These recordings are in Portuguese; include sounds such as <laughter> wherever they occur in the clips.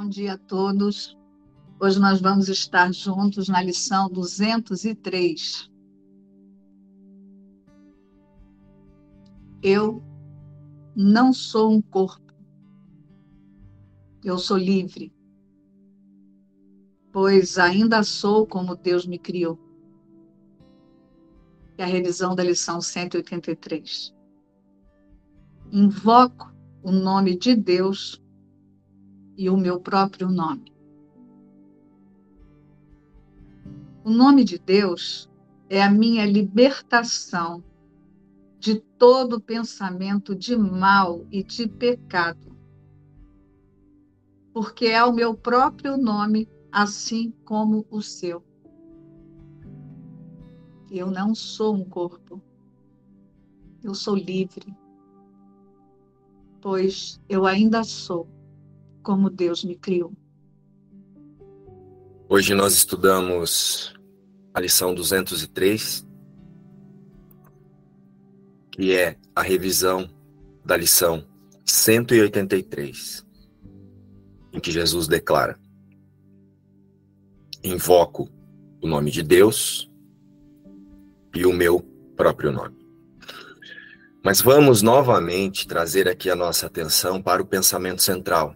Bom dia a todos. Hoje nós vamos estar juntos na lição 203. Eu não sou um corpo. Eu sou livre. Pois ainda sou como Deus me criou. É a revisão da lição 183. Invoco o nome de Deus e o meu próprio nome. O nome de Deus é a minha libertação de todo pensamento de mal e de pecado, porque é o meu próprio nome, assim como o seu. Eu não sou um corpo, eu sou livre, pois eu ainda sou como Deus me criou. Hoje nós estudamos a lição 203, que é a revisão da lição 183, em que Jesus declara: Invoco o nome de Deus e o meu próprio nome. Mas vamos novamente trazer aqui a nossa atenção para o pensamento central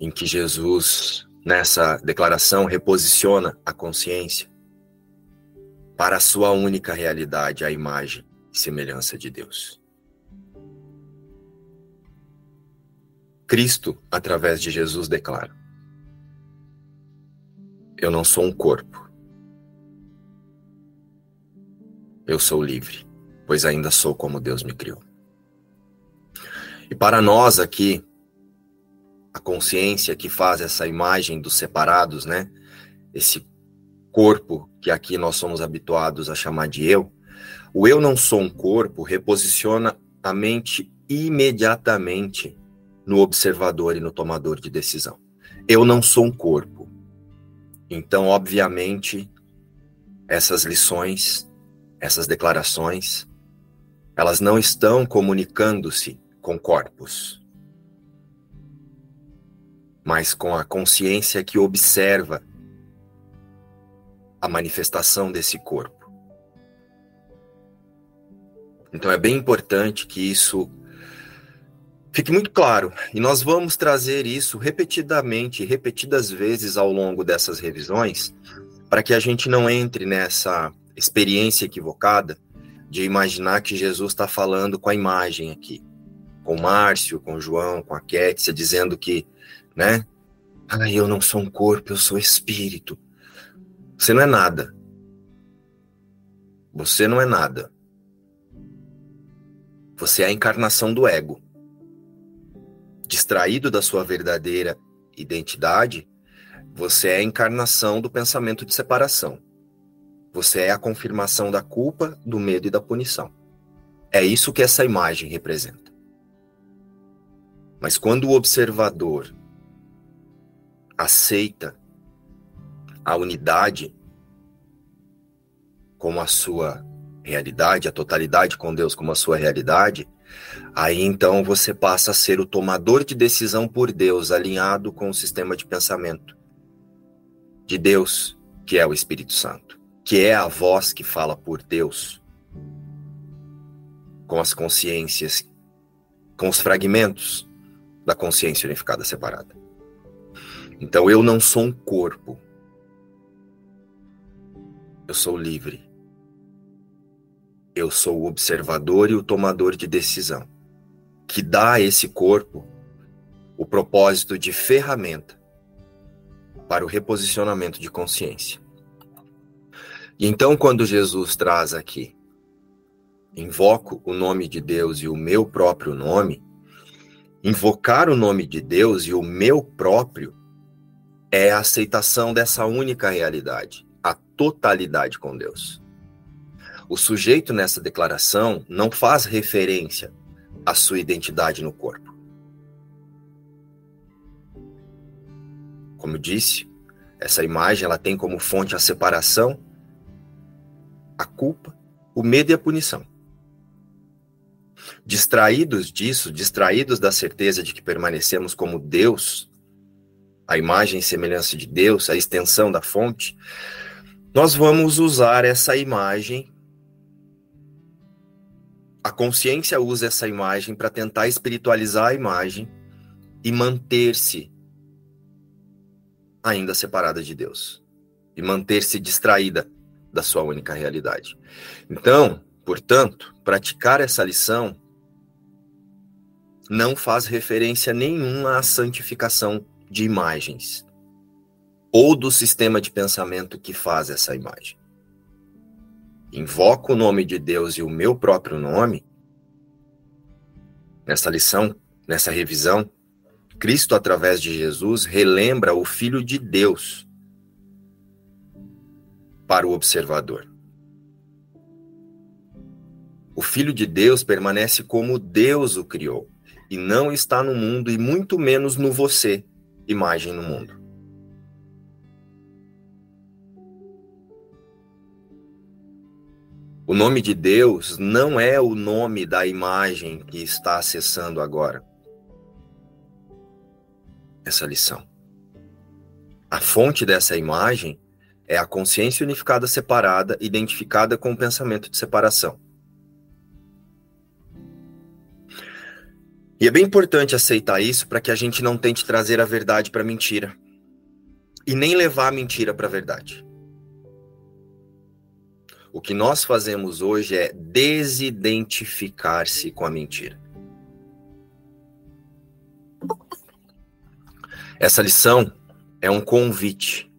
em que Jesus, nessa declaração, reposiciona a consciência para a sua única realidade, a imagem e semelhança de Deus. Cristo, através de Jesus, declara: Eu não sou um corpo. Eu sou livre, pois ainda sou como Deus me criou. E para nós aqui, a consciência que faz essa imagem dos separados, né? Esse corpo que aqui nós somos habituados a chamar de eu. O eu não sou um corpo reposiciona a mente imediatamente no observador e no tomador de decisão. Eu não sou um corpo. Então, obviamente, essas lições, essas declarações, elas não estão comunicando-se com corpos mas com a consciência que observa a manifestação desse corpo. Então é bem importante que isso fique muito claro, e nós vamos trazer isso repetidamente, repetidas vezes ao longo dessas revisões, para que a gente não entre nessa experiência equivocada de imaginar que Jesus está falando com a imagem aqui, com Márcio, com João, com a Kétia, dizendo que né? Ah, eu não sou um corpo, eu sou espírito. Você não é nada. Você não é nada. Você é a encarnação do ego. Distraído da sua verdadeira identidade, você é a encarnação do pensamento de separação. Você é a confirmação da culpa, do medo e da punição. É isso que essa imagem representa. Mas quando o observador aceita a unidade como a sua realidade, a totalidade com Deus como a sua realidade, aí então você passa a ser o tomador de decisão por Deus, alinhado com o sistema de pensamento de Deus, que é o Espírito Santo, que é a voz que fala por Deus, com as consciências, com os fragmentos da consciência unificada separada. Então eu não sou um corpo. Eu sou livre. Eu sou o observador e o tomador de decisão, que dá a esse corpo o propósito de ferramenta para o reposicionamento de consciência. E então, quando Jesus traz aqui, invoco o nome de Deus e o meu próprio nome, invocar o nome de Deus e o meu próprio é a aceitação dessa única realidade, a totalidade com Deus. O sujeito nessa declaração não faz referência à sua identidade no corpo. Como eu disse, essa imagem ela tem como fonte a separação, a culpa, o medo e a punição. distraídos disso, distraídos da certeza de que permanecemos como Deus, a imagem e semelhança de Deus, a extensão da fonte, nós vamos usar essa imagem. A consciência usa essa imagem para tentar espiritualizar a imagem e manter-se ainda separada de Deus e manter-se distraída da sua única realidade. Então, portanto, praticar essa lição não faz referência nenhuma à santificação de imagens ou do sistema de pensamento que faz essa imagem. Invoco o nome de Deus e o meu próprio nome. Nessa lição, nessa revisão, Cristo, através de Jesus, relembra o Filho de Deus para o observador. O Filho de Deus permanece como Deus o criou, e não está no mundo, e muito menos no você, imagem no mundo. O nome de Deus não é o nome da imagem que está acessando agora essa lição. A fonte dessa imagem é a consciência unificada separada, identificada com o pensamento de separação. E é bem importante aceitar isso para que a gente não tente trazer a verdade para a mentira e nem levar a mentira para a verdade. O que nós fazemos hoje é desidentificar-se com a mentira. Essa lição é um convite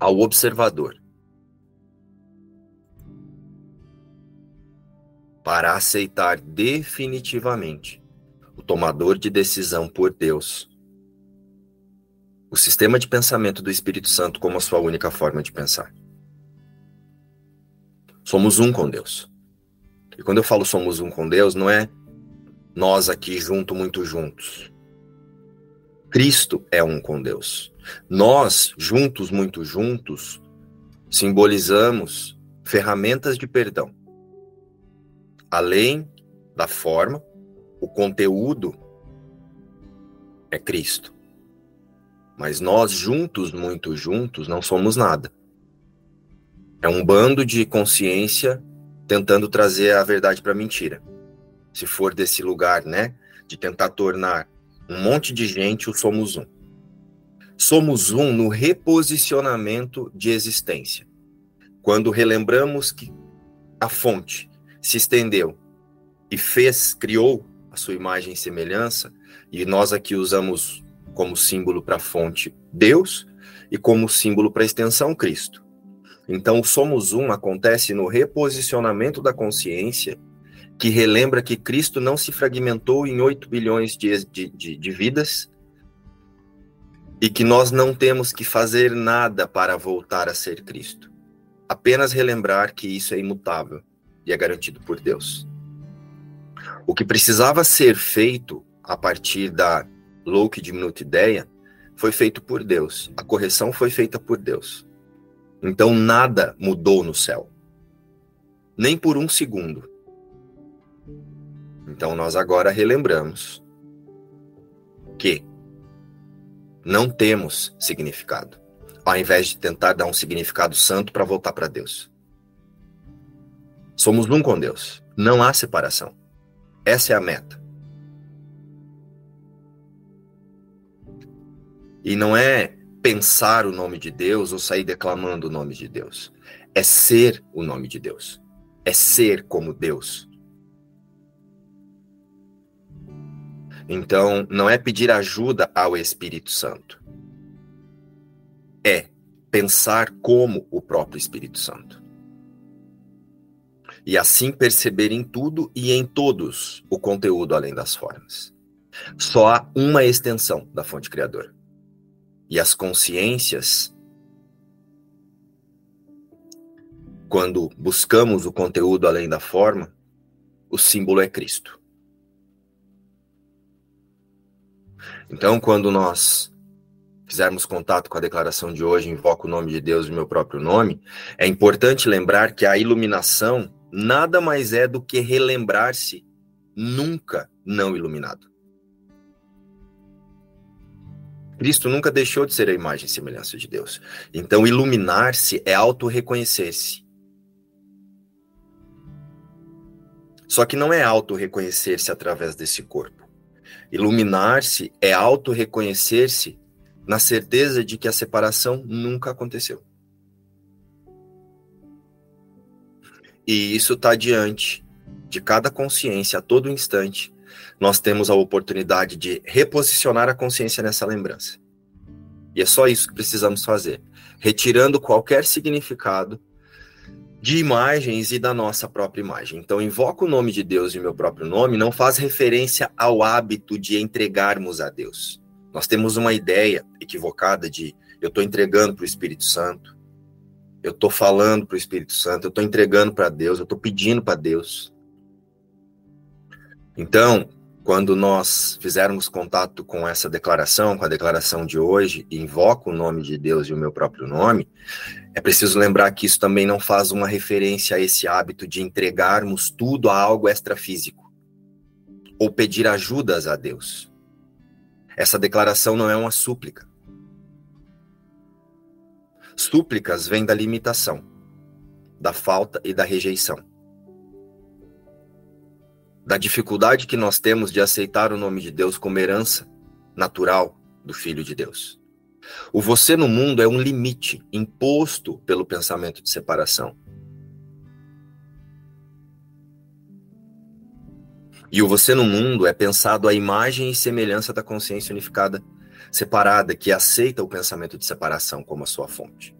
ao observador para aceitar definitivamente o tomador de decisão por Deus, o sistema de pensamento do Espírito Santo como a sua única forma de pensar. Somos um com Deus. E quando eu falo somos um com Deus, não é nós aqui junto, muito juntos. Cristo é um com Deus. Nós, juntos, muito juntos, simbolizamos ferramentas de perdão. Além da forma, o conteúdo é Cristo. Mas nós, juntos, muito juntos, não somos nada. É um bando de consciência tentando trazer a verdade para a mentira. Se for desse lugar, né, de tentar tornar um monte de gente, o somos um. Somos um no reposicionamento de existência. Quando relembramos que a fonte se estendeu e fez, criou a sua imagem e semelhança, e nós aqui usamos como símbolo para a fonte Deus e como símbolo para a extensão Cristo. Então, somos um acontece no reposicionamento da consciência que relembra que Cristo não se fragmentou em 8 bilhões de, de, de, de vidas e que nós não temos que fazer nada para voltar a ser Cristo. Apenas relembrar que isso é imutável e é garantido por Deus. O que precisava ser feito a partir da louca e diminuta ideia foi feito por Deus. A correção foi feita por Deus. Então nada mudou no céu. Nem por um segundo. Então nós agora relembramos que não temos significado, ao invés de tentar dar um significado santo para voltar para Deus. Somos um com Deus, não há separação. Essa é a meta. E não é pensar o nome de Deus ou sair declamando o nome de Deus. É ser o nome de Deus. É ser como Deus. Então, não é pedir ajuda ao Espírito Santo. É pensar como o próprio Espírito Santo. E assim perceber em tudo e em todos o conteúdo além das formas. Só há uma extensão da fonte criadora. E as consciências, quando buscamos o conteúdo além da forma, o símbolo é Cristo. Então, quando nós fizermos contato com a declaração de hoje, invoco o nome de Deus e meu próprio nome, é importante lembrar que a iluminação nada mais é do que relembrar-se nunca não iluminado. Cristo nunca deixou de ser a imagem e semelhança de Deus. Então, iluminar-se é auto-reconhecer-se. Só que não é auto-reconhecer-se através desse corpo. Iluminar-se é auto-reconhecer-se na certeza de que a separação nunca aconteceu. E isso está diante de cada consciência a todo instante. Nós temos a oportunidade de reposicionar a consciência nessa lembrança. E é só isso que precisamos fazer, retirando qualquer significado de imagens e da nossa própria imagem. Então, invoco o nome de Deus e meu próprio nome não faz referência ao hábito de entregarmos a Deus. Nós temos uma ideia equivocada de eu estou entregando para o Espírito Santo, eu estou falando para o Espírito Santo, eu estou entregando para Deus, eu estou pedindo para Deus. Então, quando nós fizermos contato com essa declaração, com a declaração de hoje, e invoco o nome de Deus e o meu próprio nome, é preciso lembrar que isso também não faz uma referência a esse hábito de entregarmos tudo a algo extrafísico ou pedir ajudas a Deus. Essa declaração não é uma súplica. Súplicas vêm da limitação, da falta e da rejeição. Da dificuldade que nós temos de aceitar o nome de Deus como herança natural do Filho de Deus. O você no mundo é um limite imposto pelo pensamento de separação. E o você no mundo é pensado à imagem e semelhança da consciência unificada separada, que aceita o pensamento de separação como a sua fonte.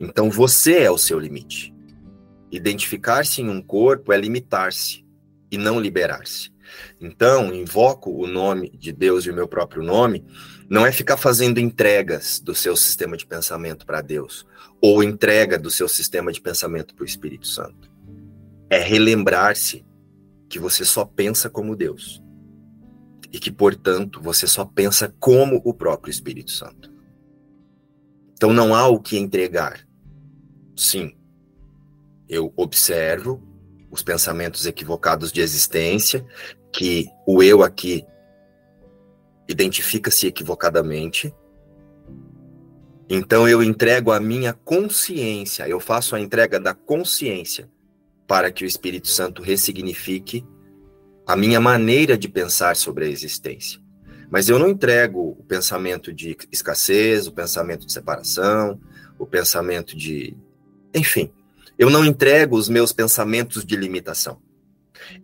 Então você é o seu limite. Identificar-se em um corpo é limitar-se e não liberar-se. Então, invoco o nome de Deus e o meu próprio nome, não é ficar fazendo entregas do seu sistema de pensamento para Deus, ou entrega do seu sistema de pensamento para o Espírito Santo. É relembrar-se que você só pensa como Deus e que, portanto, você só pensa como o próprio Espírito Santo. Então não há o que entregar. Sim, eu observo os pensamentos equivocados de existência, que o eu aqui identifica-se equivocadamente. Então eu entrego a minha consciência, eu faço a entrega da consciência para que o Espírito Santo ressignifique a minha maneira de pensar sobre a existência. Mas eu não entrego o pensamento de escassez, o pensamento de separação, o pensamento de. Enfim, eu não entrego os meus pensamentos de limitação.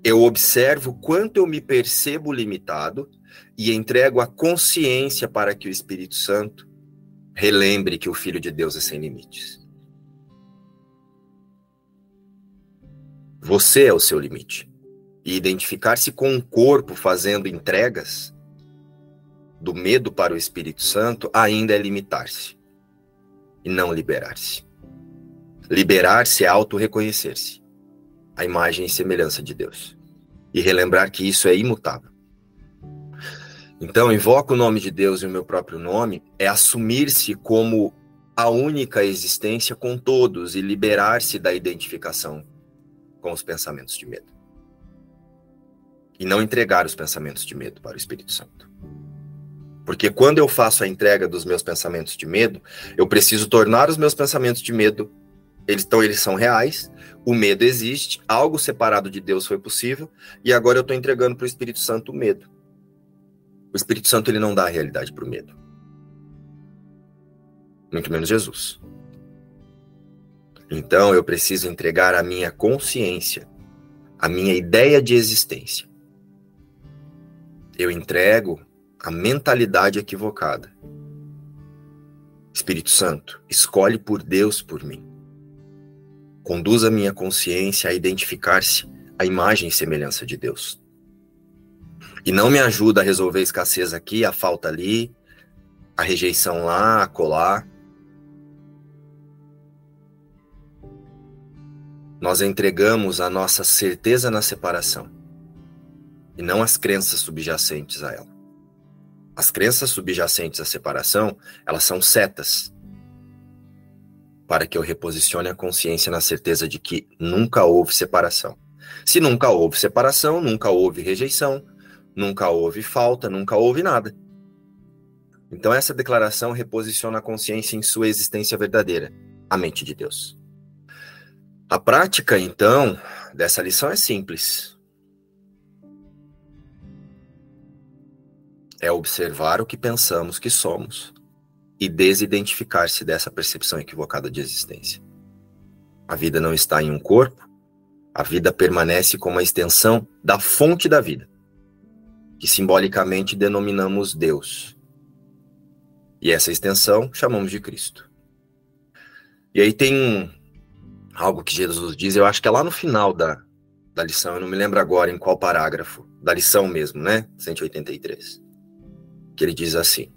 Eu observo quanto eu me percebo limitado e entrego a consciência para que o Espírito Santo relembre que o Filho de Deus é sem limites. Você é o seu limite e identificar-se com um corpo fazendo entregas do medo para o Espírito Santo ainda é limitar-se e não liberar-se. Liberar-se é auto-reconhecer-se, a imagem e semelhança de Deus, e relembrar que isso é imutável. Então, invoco o nome de Deus e o meu próprio nome é assumir-se como a única existência com todos e liberar-se da identificação com os pensamentos de medo e não entregar os pensamentos de medo para o Espírito Santo. Porque quando eu faço a entrega dos meus pensamentos de medo, eu preciso tornar os meus pensamentos de medo, eles, então eles são reais, o medo existe, algo separado de Deus foi possível, e agora eu estou entregando para o Espírito Santo o medo. O Espírito Santo ele não dá a realidade para o medo. Muito menos Jesus. Então eu preciso entregar a minha consciência, a minha ideia de existência, eu entrego a mentalidade equivocada. Espírito Santo, escolhe por Deus por mim. Conduz a minha consciência a identificar-se a imagem e semelhança de Deus. E não me ajuda a resolver a escassez aqui, a falta ali, a rejeição lá, a colar. Nós entregamos a nossa certeza na separação e não as crenças subjacentes a ela. As crenças subjacentes à separação, elas são setas. para que eu reposicione a consciência na certeza de que nunca houve separação. Se nunca houve separação, nunca houve rejeição, nunca houve falta, nunca houve nada. Então, essa declaração reposiciona a consciência em sua existência verdadeira, a mente de Deus. A prática, então, dessa lição é simples. É observar o que pensamos que somos e desidentificar-se dessa percepção equivocada de existência. A vida não está em um corpo, a vida permanece como a extensão da fonte da vida, que simbolicamente denominamos Deus. E essa extensão chamamos de Cristo. E aí tem algo que Jesus diz, eu acho que é lá no final da, da lição, eu não me lembro agora em qual parágrafo, da lição mesmo, né? 183. Que ele diz assim: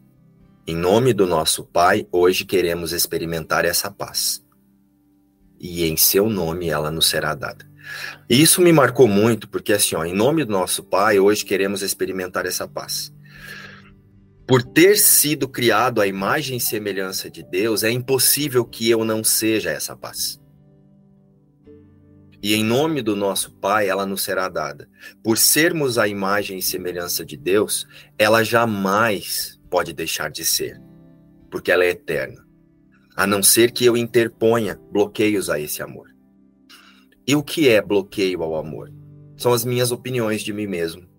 em nome do nosso Pai, hoje queremos experimentar essa paz. E em seu nome ela nos será dada. E isso me marcou muito, porque assim, ó, em nome do nosso Pai, hoje queremos experimentar essa paz. Por ter sido criado à imagem e semelhança de Deus, é impossível que eu não seja essa paz. E em nome do nosso Pai, ela nos será dada. Por sermos a imagem e semelhança de Deus, ela jamais pode deixar de ser, porque ela é eterna, a não ser que eu interponha bloqueios a esse amor. E o que é bloqueio ao amor? São as minhas opiniões de mim mesmo.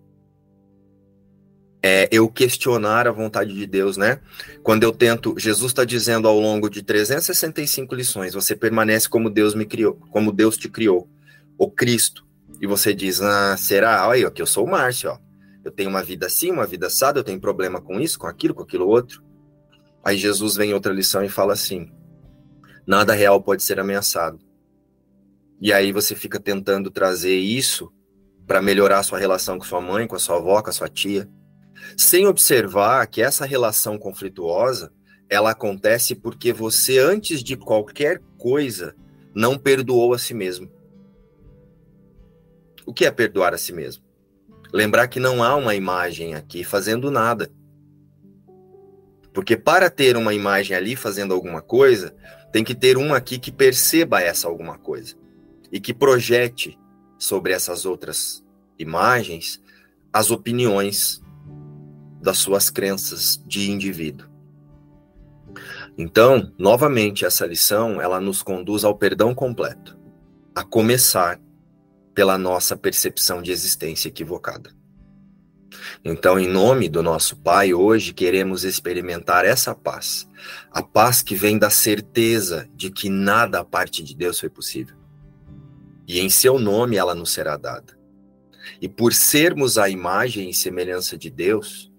É eu questionar a vontade de Deus, né? Quando eu tento, Jesus está dizendo ao longo de 365 lições, você permanece como Deus me criou, como Deus te criou, o Cristo. E você diz, ah, será? Olha, aqui eu sou o Márcio, ó eu tenho uma vida assim, uma vida assada, eu tenho problema com isso, com aquilo, com aquilo outro. Aí Jesus vem em outra lição e fala assim: nada real pode ser ameaçado. E aí você fica tentando trazer isso para melhorar a sua relação com sua mãe, com a sua avó, com a sua tia, sem observar que essa relação conflituosa ela acontece porque você antes de qualquer coisa não perdoou a si mesmo. O que é perdoar a si mesmo? Lembrar que não há uma imagem aqui fazendo nada. Porque para ter uma imagem ali fazendo alguma coisa, tem que ter uma aqui que perceba essa alguma coisa e que projete sobre essas outras imagens as opiniões das suas crenças de indivíduo. Então, novamente, essa lição ela nos conduz ao perdão completo, a começar pela nossa percepção de existência equivocada. Então, em nome do nosso Pai, hoje queremos experimentar essa paz, a paz que vem da certeza de que nada a parte de Deus foi possível. E em seu nome ela nos será dada. E por sermos a imagem e semelhança de Deus,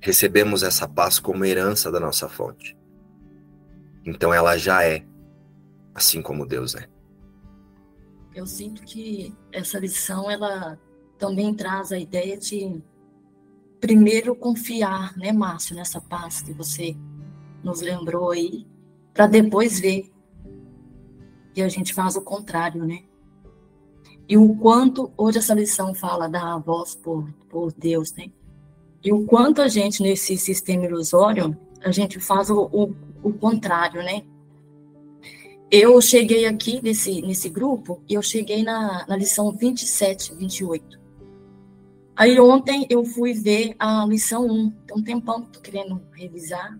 recebemos essa paz como herança da nossa fonte. Então ela já é, assim como Deus é eu sinto que essa lição ela também traz a ideia de primeiro confiar, né, Márcio, nessa paz que você nos lembrou aí, para depois ver. E a gente faz o contrário, né? E o quanto, hoje essa lição fala da voz por, por Deus, né? E o quanto a gente, nesse sistema ilusório, a gente faz o, o, o contrário, né? Eu cheguei aqui nesse, nesse grupo e eu cheguei na, na lição 27, 28. Aí ontem eu fui ver a lição 1. Tem um tempão que tô querendo revisar.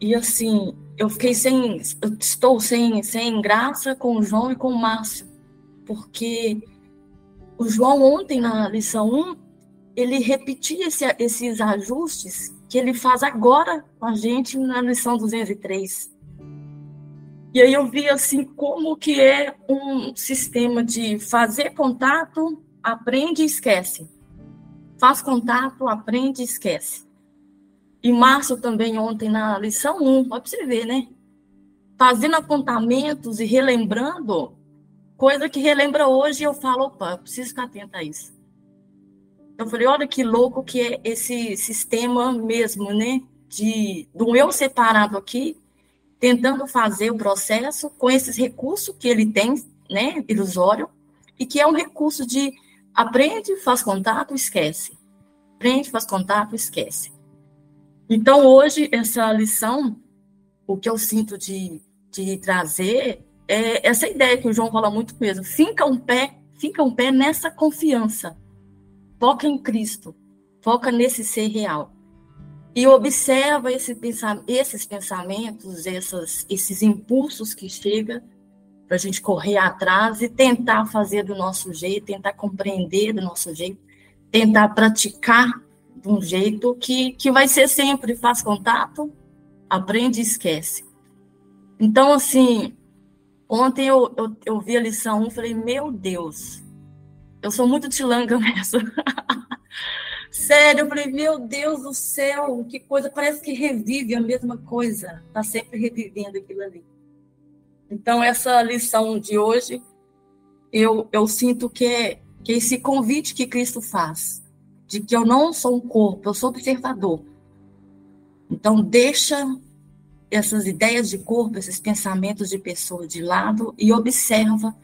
E assim, eu fiquei sem. Eu estou sem, sem graça com o João e com o Márcio. Porque o João ontem na lição 1, ele repetia esse, esses ajustes que ele faz agora com a gente na lição 203. E aí eu vi assim como que é um sistema de fazer contato, aprende e esquece. Faz contato, aprende e esquece. E Márcio também ontem na lição 1, pode você ver, né? Fazendo apontamentos e relembrando, coisa que relembra hoje, eu falo, opa, preciso ficar atenta a isso. Eu falei, olha que louco que é esse sistema mesmo, né? De, do eu separado aqui tentando fazer o processo com esses recursos que ele tem, né, ilusório, e que é um recurso de aprende, faz contato, esquece. Aprende, faz contato, esquece. Então, hoje, essa lição, o que eu sinto de de trazer é essa ideia que o João fala muito mesmo. Fica um pé, fica um pé nessa confiança. Foca em Cristo. Foca nesse ser real. E observa esse esses pensamentos, essas, esses impulsos que chegam para a gente correr atrás e tentar fazer do nosso jeito, tentar compreender do nosso jeito, tentar praticar de um jeito que, que vai ser sempre faz contato, aprende e esquece. Então, assim, ontem eu, eu, eu vi a lição 1 falei, meu Deus, eu sou muito tilanga <laughs> mesmo. Sério, eu falei, meu Deus do céu, que coisa, parece que revive a mesma coisa, está sempre revivendo aquilo ali. Então, essa lição de hoje, eu, eu sinto que que esse convite que Cristo faz, de que eu não sou um corpo, eu sou observador. Então, deixa essas ideias de corpo, esses pensamentos de pessoa de lado e observa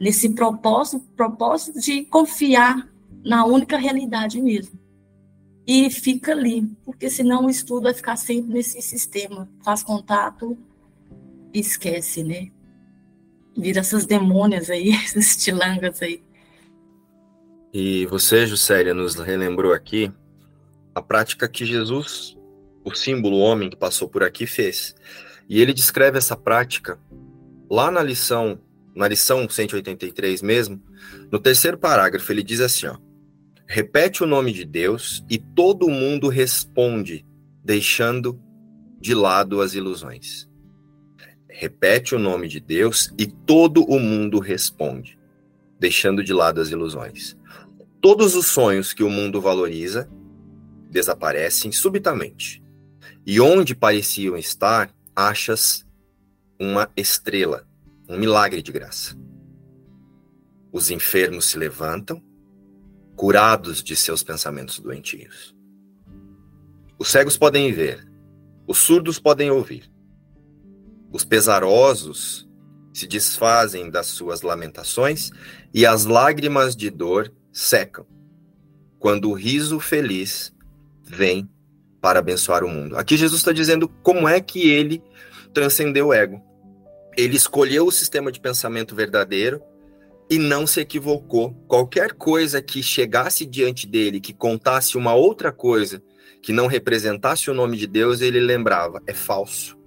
nesse propósito, propósito de confiar na única realidade mesmo. E fica ali, porque senão o estudo vai ficar sempre nesse sistema, faz contato e esquece, né? Vira essas demônias aí, <laughs> esses tilangas aí. E você, Juscelia, nos relembrou aqui a prática que Jesus o símbolo homem que passou por aqui fez. E ele descreve essa prática lá na lição, na lição 183 mesmo, no terceiro parágrafo, ele diz assim, ó: Repete o nome de Deus e todo mundo responde, deixando de lado as ilusões. Repete o nome de Deus e todo o mundo responde, deixando de lado as ilusões. Todos os sonhos que o mundo valoriza desaparecem subitamente e onde pareciam estar, achas uma estrela, um milagre de graça. Os enfermos se levantam, curados de seus pensamentos doentios. Os cegos podem ver, os surdos podem ouvir. Os pesarosos se desfazem das suas lamentações e as lágrimas de dor secam, quando o riso feliz vem para abençoar o mundo. Aqui Jesus está dizendo como é que ele transcendeu o ego. Ele escolheu o sistema de pensamento verdadeiro e não se equivocou. Qualquer coisa que chegasse diante dele, que contasse uma outra coisa, que não representasse o nome de Deus, ele lembrava: é falso.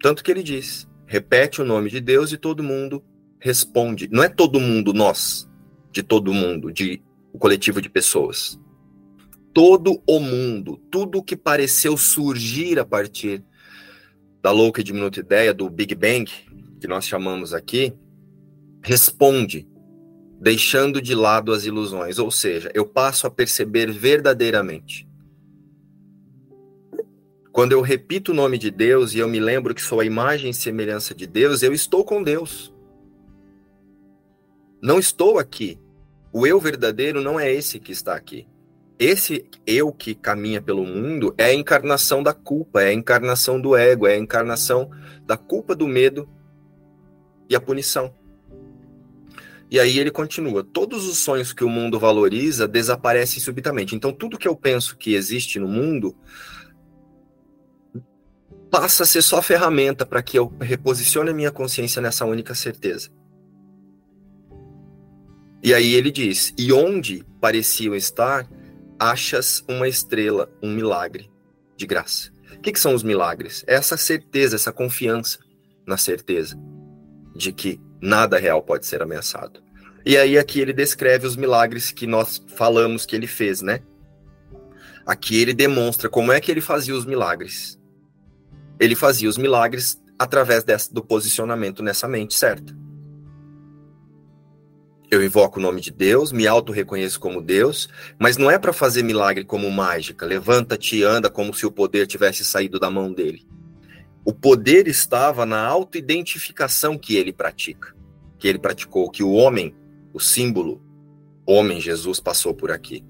Tanto que ele diz: repete o nome de Deus e todo mundo responde. Não é todo mundo nós, de todo mundo, de o coletivo de pessoas todo o mundo, tudo que pareceu surgir a partir da louca e diminuta ideia do Big Bang, que nós chamamos aqui, responde, deixando de lado as ilusões, ou seja, eu passo a perceber verdadeiramente. Quando eu repito o nome de Deus e eu me lembro que sou a imagem e semelhança de Deus, eu estou com Deus. Não estou aqui. O eu verdadeiro não é esse que está aqui esse eu que caminha pelo mundo é a encarnação da culpa, é a encarnação do ego, é a encarnação da culpa, do medo e a punição. E aí ele continua: todos os sonhos que o mundo valoriza desaparecem subitamente. Então, tudo que eu penso que existe no mundo passa a ser só ferramenta para que eu reposicione a minha consciência nessa única certeza. E aí ele diz: e onde pareciam estar, achas uma estrela, um milagre de graça. O que, que são os milagres? É essa certeza, essa confiança na certeza de que nada real pode ser ameaçado. E aí aqui ele descreve os milagres que nós falamos que ele fez, né? Aqui ele demonstra como é que ele fazia os milagres. Ele fazia os milagres através desse, do posicionamento nessa mente certa. Eu invoco o nome de Deus, me auto-reconheço como Deus, mas não é para fazer milagre como mágica. Levanta-te e anda como se o poder tivesse saído da mão dele. O poder estava na auto-identificação que ele pratica, que ele praticou, que o homem, o símbolo, homem Jesus passou por aqui.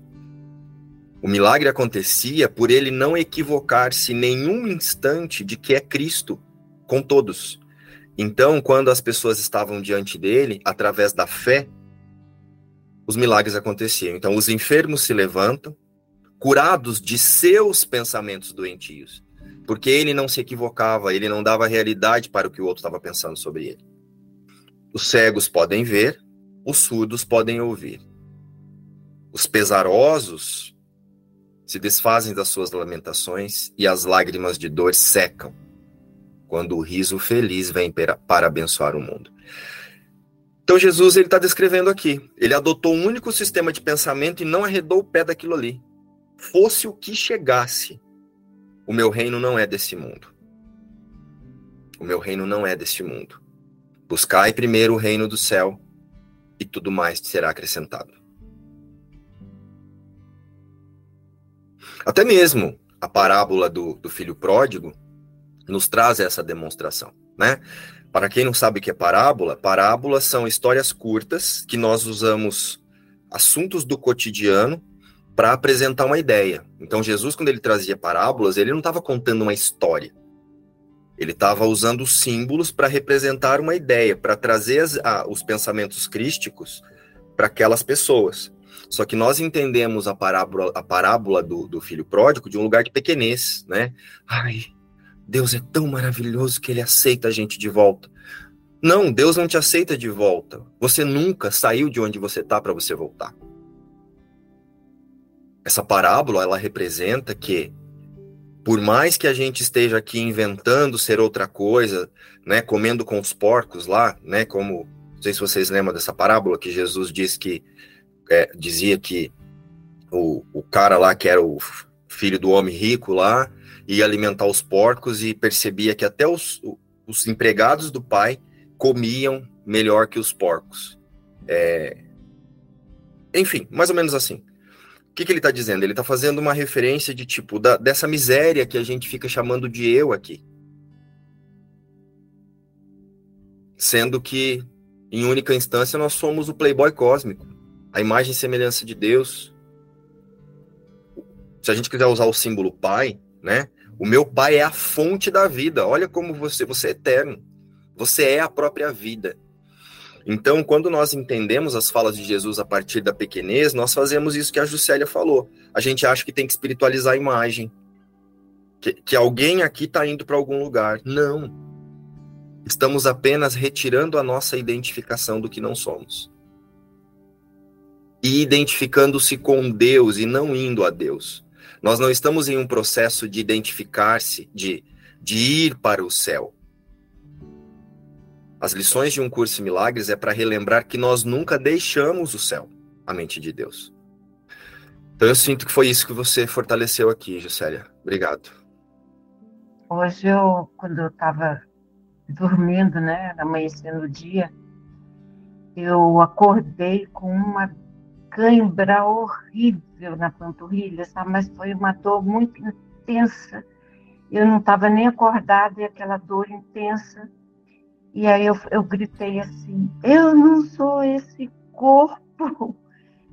O milagre acontecia por ele não equivocar-se nenhum instante de que é Cristo com todos. Então, quando as pessoas estavam diante dele, através da fé, os milagres aconteciam. Então, os enfermos se levantam, curados de seus pensamentos doentios. porque ele não se equivocava, ele não dava realidade para o que o outro estava pensando sobre ele. Os cegos podem ver, os surdos podem ouvir. Os pesarosos se desfazem das suas lamentações e as lágrimas de dor secam quando o riso feliz vem para abençoar o mundo. Então Jesus ele está descrevendo aqui. Ele adotou um único sistema de pensamento e não arredou o pé daquilo ali. Fosse o que chegasse, o meu reino não é desse mundo. O meu reino não é deste mundo. Buscai primeiro o reino do céu e tudo mais será acrescentado. Até mesmo a parábola do, do filho pródigo nos traz essa demonstração, né? Para quem não sabe o que é parábola, parábolas são histórias curtas que nós usamos assuntos do cotidiano para apresentar uma ideia. Então Jesus, quando ele trazia parábolas, ele não estava contando uma história. Ele estava usando símbolos para representar uma ideia, para trazer as, a, os pensamentos crísticos para aquelas pessoas. Só que nós entendemos a parábola, a parábola do, do filho pródigo de um lugar de pequenez, né? Ai, Deus é tão maravilhoso que ele aceita a gente de volta. Não, Deus não te aceita de volta. Você nunca saiu de onde você está para você voltar. Essa parábola, ela representa que por mais que a gente esteja aqui inventando ser outra coisa, né, comendo com os porcos lá, né, como não sei se vocês lembram dessa parábola que Jesus diz que é, dizia que o, o cara lá que era o filho do homem rico lá ia alimentar os porcos e percebia que até os, os empregados do pai comiam melhor que os porcos. É... Enfim, mais ou menos assim. O que, que ele está dizendo? Ele está fazendo uma referência de tipo da, dessa miséria que a gente fica chamando de eu aqui. Sendo que, em única instância, nós somos o playboy cósmico, a imagem e semelhança de Deus. Se a gente quiser usar o símbolo pai, né? O meu pai é a fonte da vida. Olha como você, você é eterno. Você é a própria vida. Então, quando nós entendemos as falas de Jesus a partir da pequenez, nós fazemos isso que a Juscelia falou. A gente acha que tem que espiritualizar a imagem. Que, que alguém aqui está indo para algum lugar. Não. Estamos apenas retirando a nossa identificação do que não somos. E identificando-se com Deus e não indo a Deus. Nós não estamos em um processo de identificar-se, de, de ir para o céu. As lições de um curso em milagres é para relembrar que nós nunca deixamos o céu, a mente de Deus. Então eu sinto que foi isso que você fortaleceu aqui, Juscelia. Obrigado. Hoje eu, quando eu estava dormindo, né, amanhecendo o dia, eu acordei com uma cãibra horrível na panturrilha, sabe? Mas foi uma dor muito intensa. Eu não estava nem acordada e aquela dor intensa. E aí eu, eu gritei assim: Eu não sou esse corpo,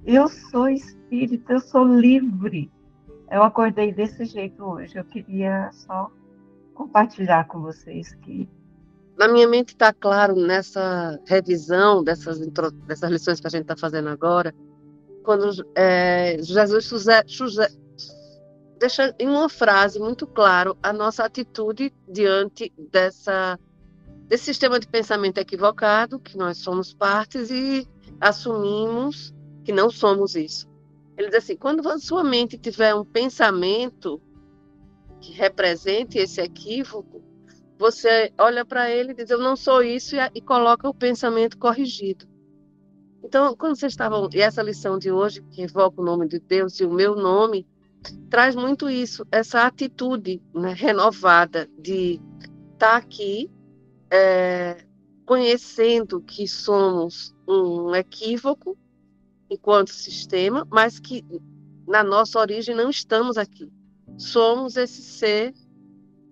eu sou espírito, eu sou livre. Eu acordei desse jeito hoje. Eu queria só compartilhar com vocês que na minha mente está claro nessa revisão dessas, dessas lições que a gente está fazendo agora, quando é, Jesus deixa em uma frase muito claro a nossa atitude diante dessa desse sistema de pensamento equivocado que nós somos partes e assumimos que não somos isso. Ele diz assim: quando a sua mente tiver um pensamento que represente esse equívoco, você olha para ele e diz: Eu não sou isso, e, e coloca o pensamento corrigido. Então, quando vocês estavam. E essa lição de hoje, que evoca o nome de Deus e o meu nome, traz muito isso, essa atitude né, renovada de estar tá aqui, é, conhecendo que somos um equívoco enquanto sistema, mas que na nossa origem não estamos aqui. Somos esse ser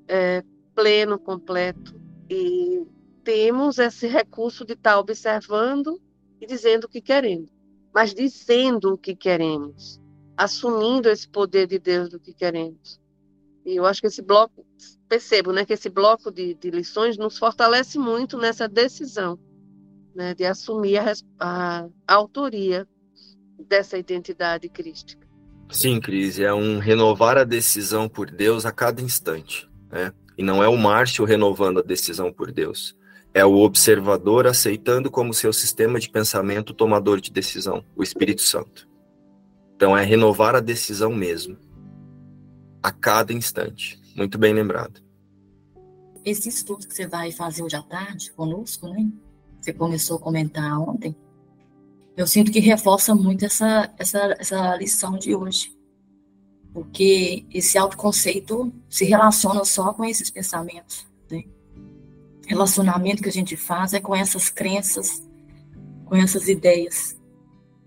é, pleno, completo, e temos esse recurso de estar tá observando e dizendo o que queremos, mas dizendo o que queremos, assumindo esse poder de Deus do que queremos. E eu acho que esse bloco, percebo, né, que esse bloco de, de lições nos fortalece muito nessa decisão, né, de assumir a, a, autoria dessa identidade crística. Sim, Cris, é um renovar a decisão por Deus a cada instante. né? E não é o Márcio renovando a decisão por Deus. É o observador aceitando como seu sistema de pensamento tomador de decisão, o Espírito Santo. Então é renovar a decisão mesmo, a cada instante. Muito bem lembrado. Esse estudo que você vai fazer hoje à tarde conosco, né? Você começou a comentar ontem. Eu sinto que reforça muito essa, essa, essa lição de hoje. Porque esse autoconceito se relaciona só com esses pensamentos. Relacionamento que a gente faz é com essas crenças, com essas ideias.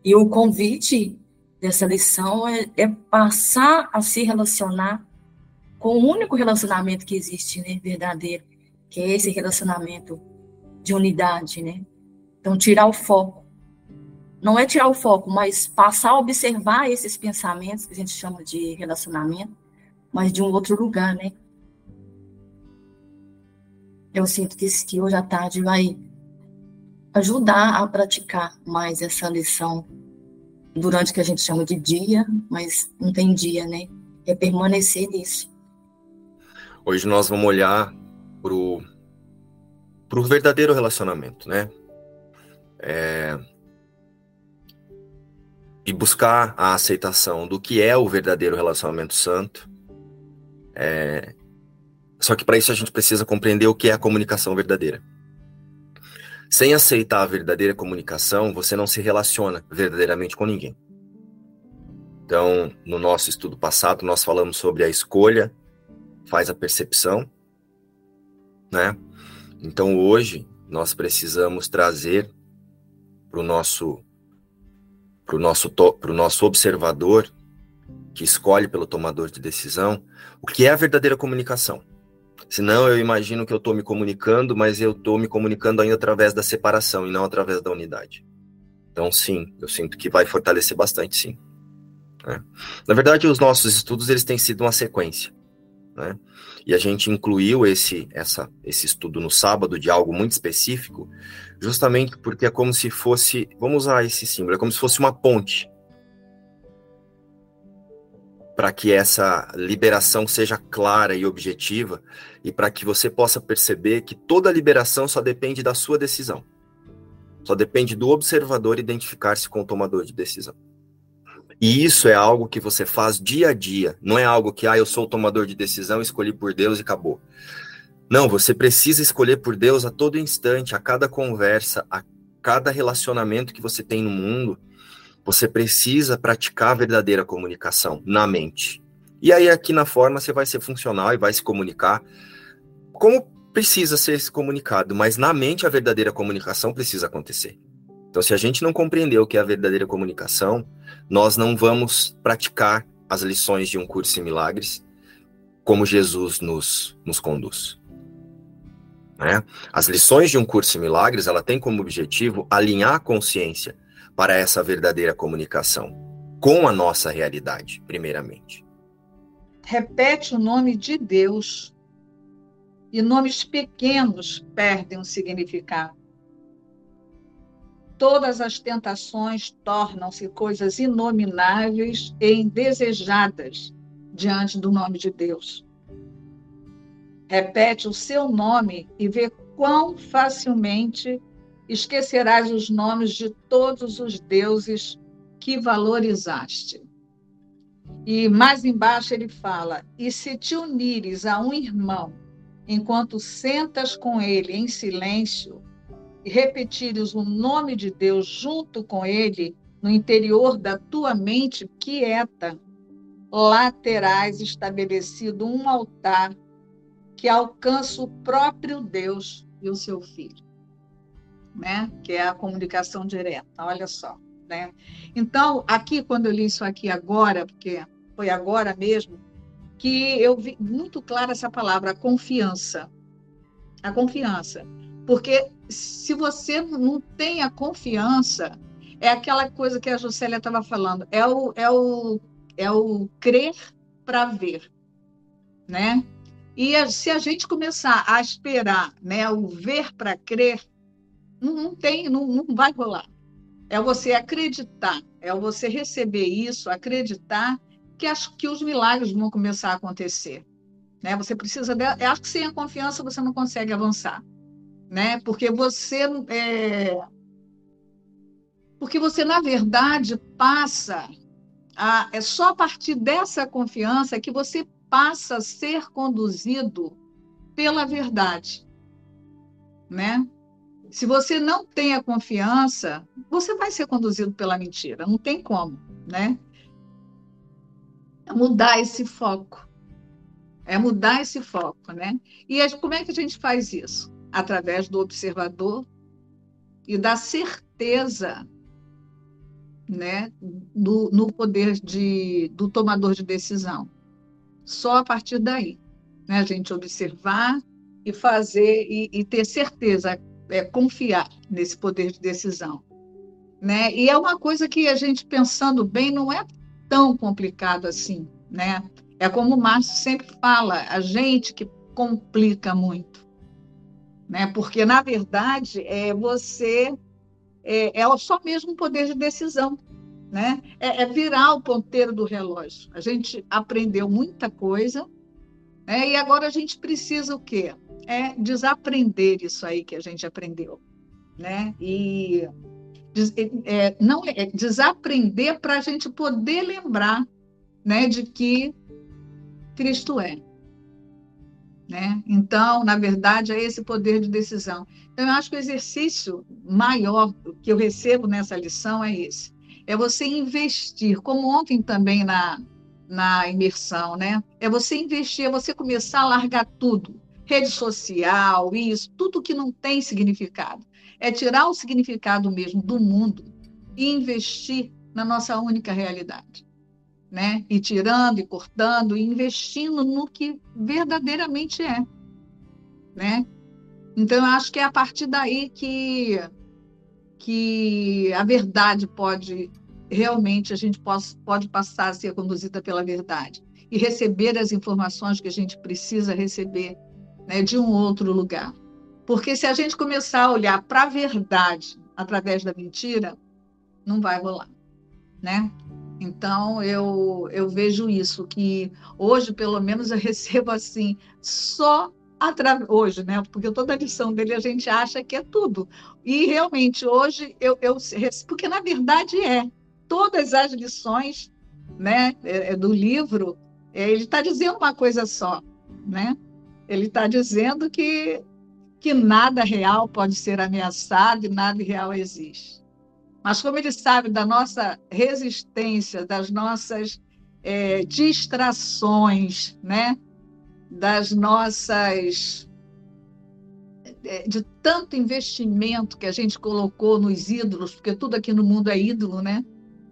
E o convite dessa lição é, é passar a se relacionar com o único relacionamento que existe, né, verdadeiro, que é esse relacionamento de unidade, né? Então tirar o foco. Não é tirar o foco, mas passar a observar esses pensamentos que a gente chama de relacionamento, mas de um outro lugar, né? Eu sinto que, que hoje à tarde vai ajudar a praticar mais essa lição durante o que a gente chama de dia, mas não tem dia, né? É permanecer nisso. Hoje nós vamos olhar para o verdadeiro relacionamento, né? É, e buscar a aceitação do que é o verdadeiro relacionamento santo. É, só que para isso a gente precisa compreender o que é a comunicação verdadeira. Sem aceitar a verdadeira comunicação, você não se relaciona verdadeiramente com ninguém. Então, no nosso estudo passado, nós falamos sobre a escolha faz a percepção, né? Então hoje nós precisamos trazer para o nosso para o nosso para o nosso observador que escolhe pelo tomador de decisão o que é a verdadeira comunicação. Senão eu imagino que eu estou me comunicando, mas eu estou me comunicando ainda através da separação e não através da unidade. Então sim, eu sinto que vai fortalecer bastante, sim. É. Na verdade, os nossos estudos eles têm sido uma sequência. Né? E a gente incluiu esse, essa, esse estudo no sábado de algo muito específico, justamente porque é como se fosse, vamos usar esse símbolo, é como se fosse uma ponte para que essa liberação seja clara e objetiva e para que você possa perceber que toda liberação só depende da sua decisão. Só depende do observador identificar-se com o tomador de decisão. E isso é algo que você faz dia a dia. Não é algo que, ah, eu sou o tomador de decisão, escolhi por Deus e acabou. Não, você precisa escolher por Deus a todo instante, a cada conversa, a cada relacionamento que você tem no mundo. Você precisa praticar a verdadeira comunicação na mente. E aí, aqui na forma, você vai ser funcional e vai se comunicar como precisa ser comunicado, mas na mente a verdadeira comunicação precisa acontecer. Então, se a gente não compreender o que é a verdadeira comunicação, nós não vamos praticar as lições de um curso em milagres como Jesus nos, nos conduz. Né? As lições de um curso em milagres, ela tem como objetivo alinhar a consciência para essa verdadeira comunicação com a nossa realidade, primeiramente. Repete o nome de Deus e nomes pequenos perdem o significado todas as tentações tornam-se coisas inomináveis e indesejadas diante do nome de Deus. Repete o seu nome e vê quão facilmente esquecerás os nomes de todos os deuses que valorizaste. E mais embaixo ele fala: E se te unires a um irmão, enquanto sentas com ele em silêncio, e repetires o nome de Deus junto com ele no interior da tua mente quieta, lá terás estabelecido um altar que alcança o próprio Deus e o seu filho, né? Que é a comunicação direta. Olha só, né? Então, aqui quando eu li isso aqui agora, porque foi agora mesmo, que eu vi muito clara essa palavra, a confiança. A confiança. Porque se você não tem a confiança, é aquela coisa que a Juscelia estava falando, é o, é o, é o crer para ver, né? E se a gente começar a esperar, né, o ver para crer, não, tem, não, não vai rolar. É você acreditar, é você receber isso, acreditar que, as, que os milagres vão começar a acontecer. Né? Você precisa dela. Eu acho que sem a confiança você não consegue avançar, né? Porque você é... porque você na verdade passa a... é só a partir dessa confiança que você passa a ser conduzido pela verdade, né? Se você não tem a confiança, você vai ser conduzido pela mentira, não tem como, né? É mudar esse foco. É mudar esse foco, né? E como é que a gente faz isso? Através do observador e da certeza, né, do, no poder de, do tomador de decisão. Só a partir daí, né, a gente observar e fazer e, e ter certeza, é, confiar nesse poder de decisão, né? E é uma coisa que a gente pensando bem não é tão complicado assim, né? É como o Márcio sempre fala, a gente que complica muito, né? Porque na verdade é você é, é só mesmo um poder de decisão, né? É, é, virar o ponteiro do relógio. A gente aprendeu muita coisa, né? E agora a gente precisa o quê? É desaprender isso aí que a gente aprendeu, né? E é, não é desaprender para a gente poder lembrar, né, de que Cristo é. Né? Então, na verdade, é esse poder de decisão. Então, eu acho que o exercício maior que eu recebo nessa lição é esse. É você investir, como ontem também na, na imersão, né? É você investir, é você começar a largar tudo. Rede social, isso, tudo que não tem significado. É tirar o significado mesmo do mundo e investir na nossa única realidade né? E tirando e cortando e investindo no que verdadeiramente é, né? Então eu acho que é a partir daí que que a verdade pode realmente a gente pode, pode passar a ser conduzida pela verdade e receber as informações que a gente precisa receber né, de um outro lugar. Porque se a gente começar a olhar para a verdade através da mentira, não vai rolar, né? Então, eu, eu vejo isso, que hoje, pelo menos, eu <laughs> recebo assim, só através. Hoje, né? Porque toda a lição dele a gente acha que é tudo. E realmente, hoje, eu, eu porque na verdade é. Todas as lições né, é, é do livro, é, ele está dizendo uma coisa só. Né? Ele está dizendo que, que nada real pode ser ameaçado e nada real existe. Mas como ele sabe da nossa resistência, das nossas é, distrações, né? das nossas. É, de tanto investimento que a gente colocou nos ídolos, porque tudo aqui no mundo é ídolo, né?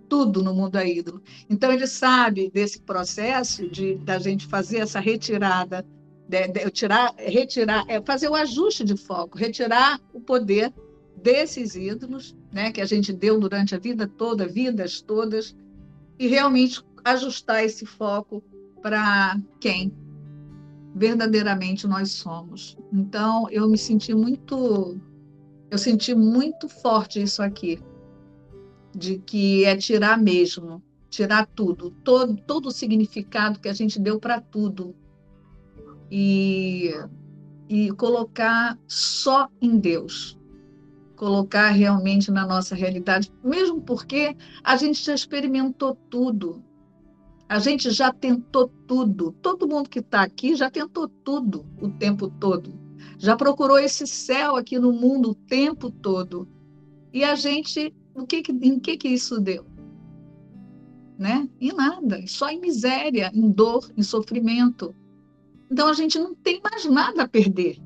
Tudo no mundo é ídolo. Então, ele sabe desse processo de da gente fazer essa retirada, de, de, tirar, retirar, é, fazer o ajuste de foco, retirar o poder desses ídolos, né, que a gente deu durante a vida toda, vidas todas, e realmente ajustar esse foco para quem verdadeiramente nós somos. Então, eu me senti muito eu senti muito forte isso aqui, de que é tirar mesmo, tirar tudo, todo, todo o significado que a gente deu para tudo. E, e colocar só em Deus colocar realmente na nossa realidade, mesmo porque a gente já experimentou tudo. A gente já tentou tudo. Todo mundo que está aqui já tentou tudo o tempo todo. Já procurou esse céu aqui no mundo o tempo todo. E a gente, o que, em que, que isso deu? Né? Em nada, só em miséria, em dor, em sofrimento. Então a gente não tem mais nada a perder.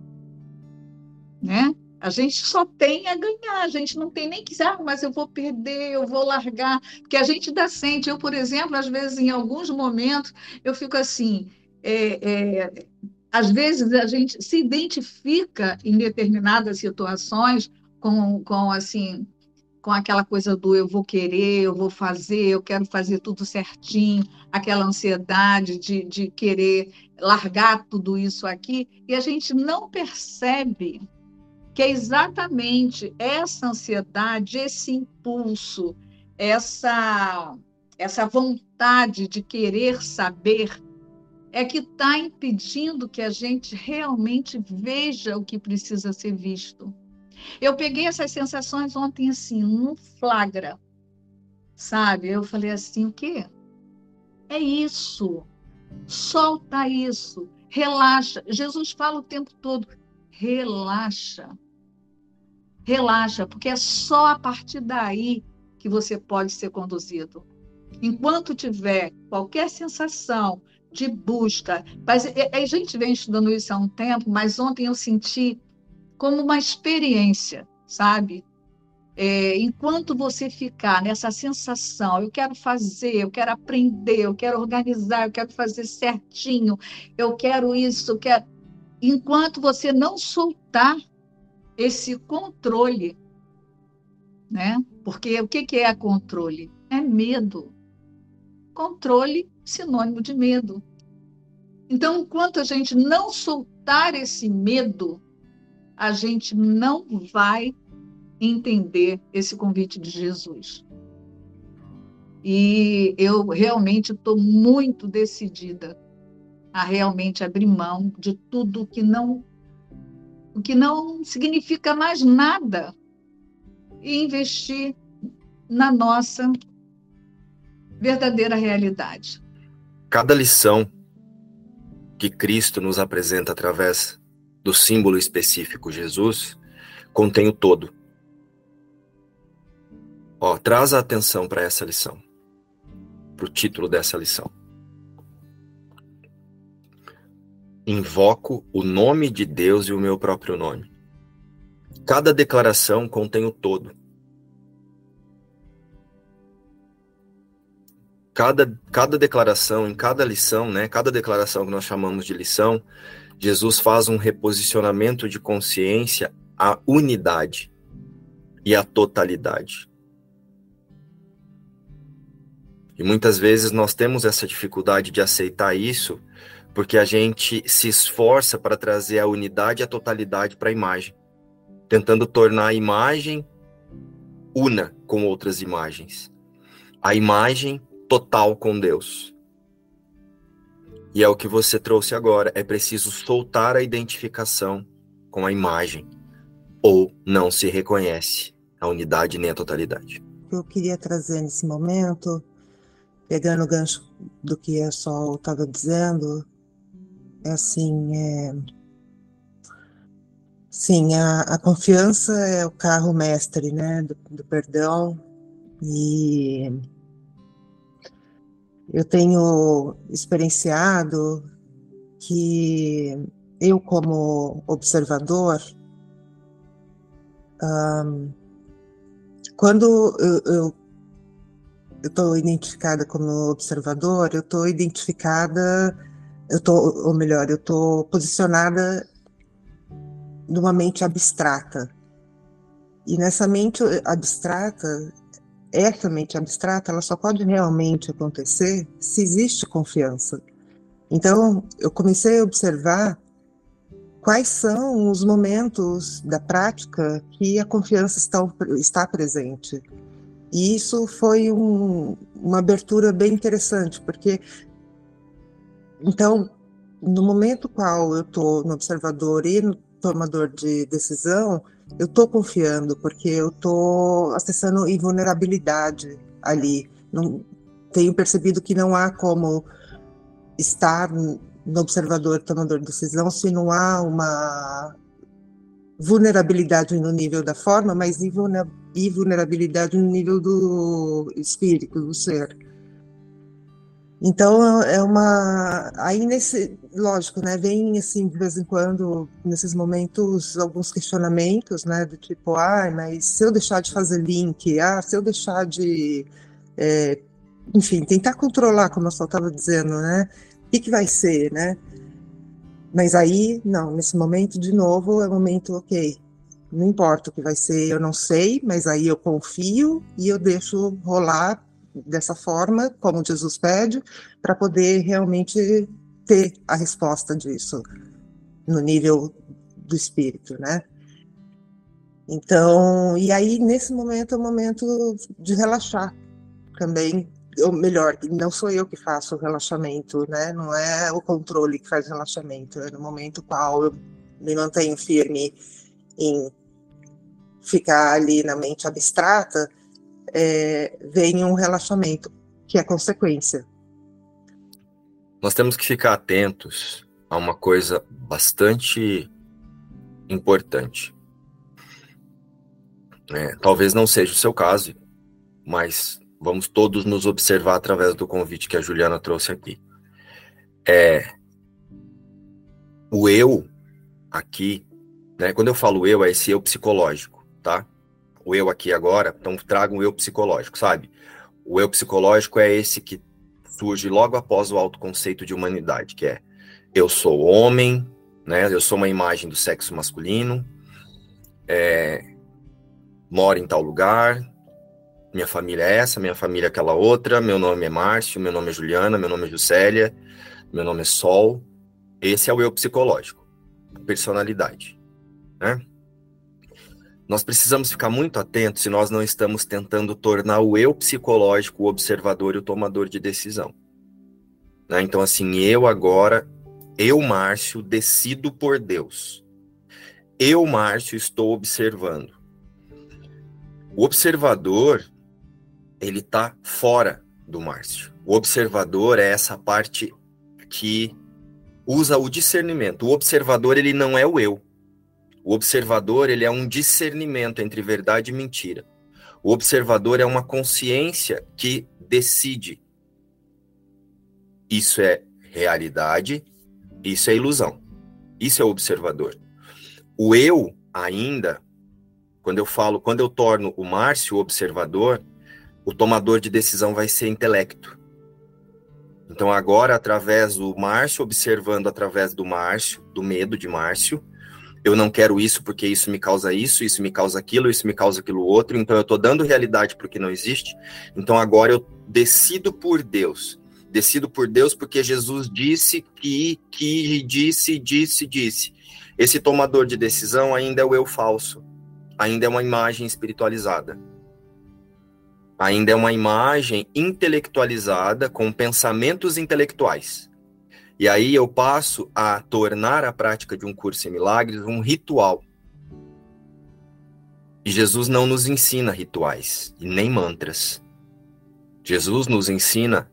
Né? A gente só tem a ganhar, a gente não tem nem que ah, mas eu vou perder, eu vou largar, porque a gente dá sente. Eu, por exemplo, às vezes, em alguns momentos, eu fico assim, é, é, às vezes a gente se identifica em determinadas situações com, com assim, com aquela coisa do eu vou querer, eu vou fazer, eu quero fazer tudo certinho, aquela ansiedade de, de querer largar tudo isso aqui, e a gente não percebe que é exatamente essa ansiedade, esse impulso, essa, essa vontade de querer saber, é que está impedindo que a gente realmente veja o que precisa ser visto. Eu peguei essas sensações ontem assim, num flagra, sabe? Eu falei assim, o quê? É isso. Solta isso. Relaxa. Jesus fala o tempo todo, relaxa. Relaxa, porque é só a partir daí que você pode ser conduzido. Enquanto tiver qualquer sensação de busca, mas a gente vem estudando isso há um tempo, mas ontem eu senti como uma experiência, sabe? É, enquanto você ficar nessa sensação, eu quero fazer, eu quero aprender, eu quero organizar, eu quero fazer certinho, eu quero isso, eu quero. Enquanto você não soltar esse controle, né? Porque o que é controle? É medo. Controle sinônimo de medo. Então, enquanto a gente não soltar esse medo, a gente não vai entender esse convite de Jesus. E eu realmente estou muito decidida a realmente abrir mão de tudo que não o que não significa mais nada e investir na nossa verdadeira realidade. Cada lição que Cristo nos apresenta através do símbolo específico Jesus contém o todo. Ó, traz a atenção para essa lição, para o título dessa lição. Invoco o nome de Deus e o meu próprio nome. Cada declaração contém o todo. Cada, cada declaração, em cada lição, né, cada declaração que nós chamamos de lição, Jesus faz um reposicionamento de consciência à unidade e à totalidade. E muitas vezes nós temos essa dificuldade de aceitar isso, porque a gente se esforça para trazer a unidade e a totalidade para a imagem, tentando tornar a imagem una com outras imagens. A imagem total com Deus. E é o que você trouxe agora, é preciso soltar a identificação com a imagem, ou não se reconhece a unidade nem a totalidade. Eu queria trazer nesse momento pegando o gancho do que a Sol estava dizendo, é assim, é, sim, a, a, confiança é o carro mestre, né, do, do perdão e eu tenho experienciado que eu como observador um, quando eu, estou identificada como observador, eu estou identificada, eu tô, ou melhor, eu estou posicionada numa mente abstrata. E nessa mente abstrata, essa mente abstrata, ela só pode realmente acontecer se existe confiança. Então, eu comecei a observar quais são os momentos da prática que a confiança está, está presente. E isso foi um, uma abertura bem interessante, porque então, no momento qual eu estou no observador e no tomador de decisão, eu estou confiando, porque eu estou acessando invulnerabilidade ali. Não, tenho percebido que não há como estar no observador tomador de decisão se não há uma vulnerabilidade no nível da forma, mas e vulnerabilidade no nível do espírito, do ser. Então é uma aí nesse lógico, né, vem assim de vez em quando nesses momentos alguns questionamentos, né, do tipo, ah, mas se eu deixar de fazer link, ah, se eu deixar de, é, enfim, tentar controlar, como eu só estava dizendo, né, o que, que vai ser, né? Mas aí, não, nesse momento, de novo, é momento, ok, não importa o que vai ser, eu não sei, mas aí eu confio e eu deixo rolar dessa forma, como Jesus pede, para poder realmente ter a resposta disso no nível do espírito, né? Então, e aí nesse momento é o momento de relaxar também, ou melhor, não sou eu que faço o relaxamento, né? Não é o controle que faz o relaxamento, é no momento qual eu me mantenho firme em ficar ali na mente abstrata, é, vem um relaxamento, que é consequência. Nós temos que ficar atentos a uma coisa bastante importante. É, talvez não seja o seu caso, mas vamos todos nos observar através do convite que a Juliana trouxe aqui. É, o eu aqui, né, quando eu falo eu, é esse eu psicológico, tá? O eu aqui agora, então traga um eu psicológico, sabe? O eu psicológico é esse que surge logo após o autoconceito de humanidade, que é eu sou homem, né? Eu sou uma imagem do sexo masculino, é, moro em tal lugar, minha família é essa, minha família é aquela outra, meu nome é Márcio, meu nome é Juliana, meu nome é Juscelia, meu nome é Sol. Esse é o eu psicológico, personalidade, né? Nós precisamos ficar muito atentos se nós não estamos tentando tornar o eu psicológico o observador e o tomador de decisão. Né? Então, assim, eu agora, eu, Márcio, decido por Deus. Eu, Márcio, estou observando. O observador, ele está fora do Márcio. O observador é essa parte que usa o discernimento. O observador, ele não é o eu. O observador, ele é um discernimento entre verdade e mentira. O observador é uma consciência que decide. Isso é realidade, isso é ilusão. Isso é o observador. O eu ainda quando eu falo, quando eu torno o Márcio observador, o tomador de decisão vai ser intelecto. Então agora, através do Márcio, observando através do Márcio, do medo de Márcio, eu não quero isso porque isso me causa isso, isso me causa aquilo, isso me causa aquilo outro, então eu estou dando realidade para o que não existe. Então agora eu decido por Deus. Decido por Deus porque Jesus disse que, que disse, disse, disse. Esse tomador de decisão ainda é o eu falso ainda é uma imagem espiritualizada. Ainda é uma imagem intelectualizada com pensamentos intelectuais. E aí eu passo a tornar a prática de um curso em milagres um ritual. E Jesus não nos ensina rituais e nem mantras. Jesus nos ensina.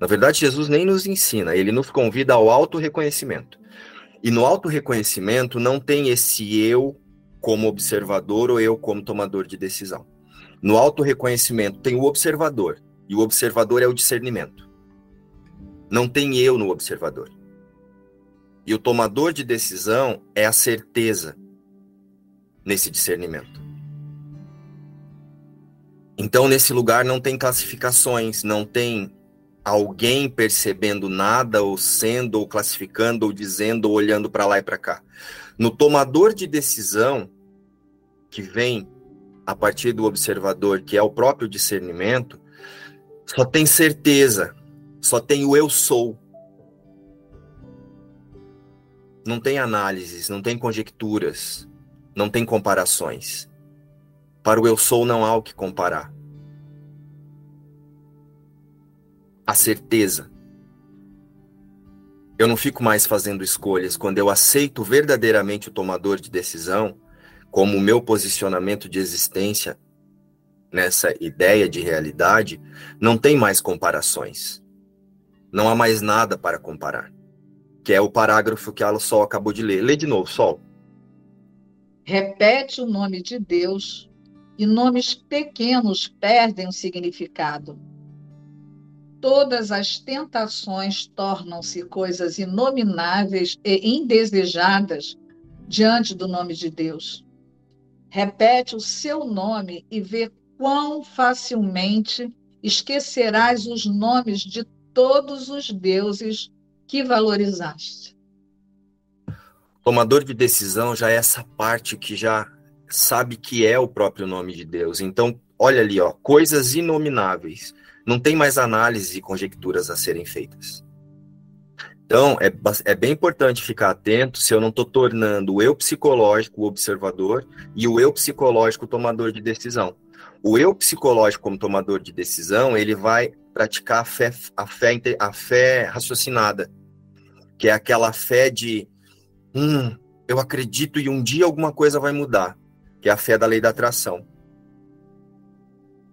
Na verdade, Jesus nem nos ensina, ele nos convida ao auto-reconhecimento. E no auto-reconhecimento não tem esse eu como observador ou eu como tomador de decisão. No auto-reconhecimento tem o observador, e o observador é o discernimento. Não tem eu no observador. E o tomador de decisão é a certeza nesse discernimento. Então, nesse lugar não tem classificações, não tem alguém percebendo nada, ou sendo, ou classificando, ou dizendo, ou olhando para lá e para cá. No tomador de decisão, que vem a partir do observador, que é o próprio discernimento, só tem certeza, só tem o eu sou. Não tem análises, não tem conjecturas, não tem comparações. Para o eu sou não há o que comparar. A certeza. Eu não fico mais fazendo escolhas quando eu aceito verdadeiramente o tomador de decisão como o meu posicionamento de existência nessa ideia de realidade, não tem mais comparações. Não há mais nada para comparar. Que é o parágrafo que a Sol acabou de ler. Lê de novo, Sol. Repete o nome de Deus e nomes pequenos perdem o significado. Todas as tentações tornam-se coisas inomináveis e indesejadas diante do nome de Deus repete o seu nome e vê quão facilmente esquecerás os nomes de todos os deuses que valorizaste. Tomador de decisão já é essa parte que já sabe que é o próprio nome de Deus. Então, olha ali, ó, coisas inomináveis. Não tem mais análise e conjecturas a serem feitas. Então, é, é bem importante ficar atento se eu não estou tornando o eu psicológico o observador e o eu psicológico o tomador de decisão. O eu psicológico como tomador de decisão, ele vai praticar a fé, a fé, a fé raciocinada, que é aquela fé de, hum, eu acredito e um dia alguma coisa vai mudar, que é a fé da lei da atração.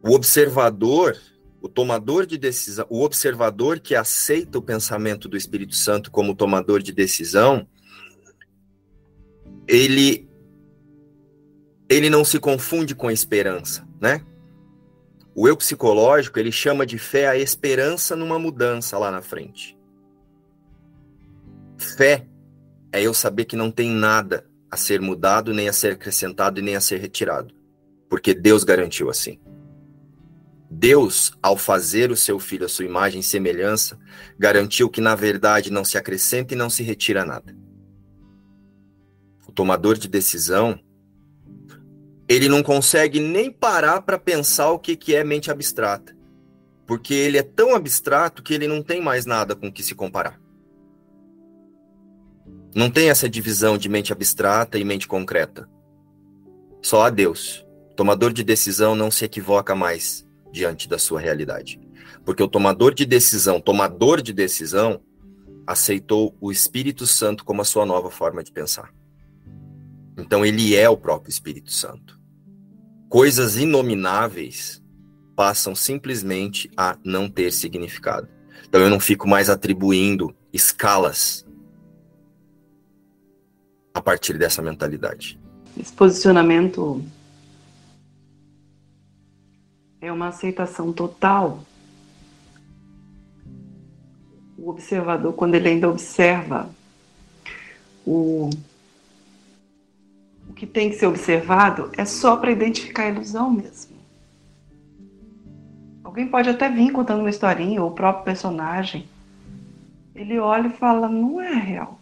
O observador, o tomador de decisão, o observador que aceita o pensamento do Espírito Santo como tomador de decisão, ele ele não se confunde com a esperança, né? O eu psicológico, ele chama de fé a esperança numa mudança lá na frente. Fé é eu saber que não tem nada a ser mudado, nem a ser acrescentado e nem a ser retirado, porque Deus garantiu assim. Deus, ao fazer o seu filho à sua imagem e semelhança, garantiu que na verdade não se acrescenta e não se retira nada. O tomador de decisão, ele não consegue nem parar para pensar o que, que é mente abstrata. Porque ele é tão abstrato que ele não tem mais nada com que se comparar. Não tem essa divisão de mente abstrata e mente concreta. Só há Deus. Tomador de decisão não se equivoca mais diante da sua realidade. Porque o tomador de decisão, tomador de decisão, aceitou o Espírito Santo como a sua nova forma de pensar. Então ele é o próprio Espírito Santo coisas inomináveis passam simplesmente a não ter significado. Então eu não fico mais atribuindo escalas a partir dessa mentalidade. Esse posicionamento é uma aceitação total. O observador, quando ele ainda observa o que tem que ser observado é só para identificar a ilusão mesmo. Alguém pode até vir contando uma historinha, ou o próprio personagem. Ele olha e fala: não é real.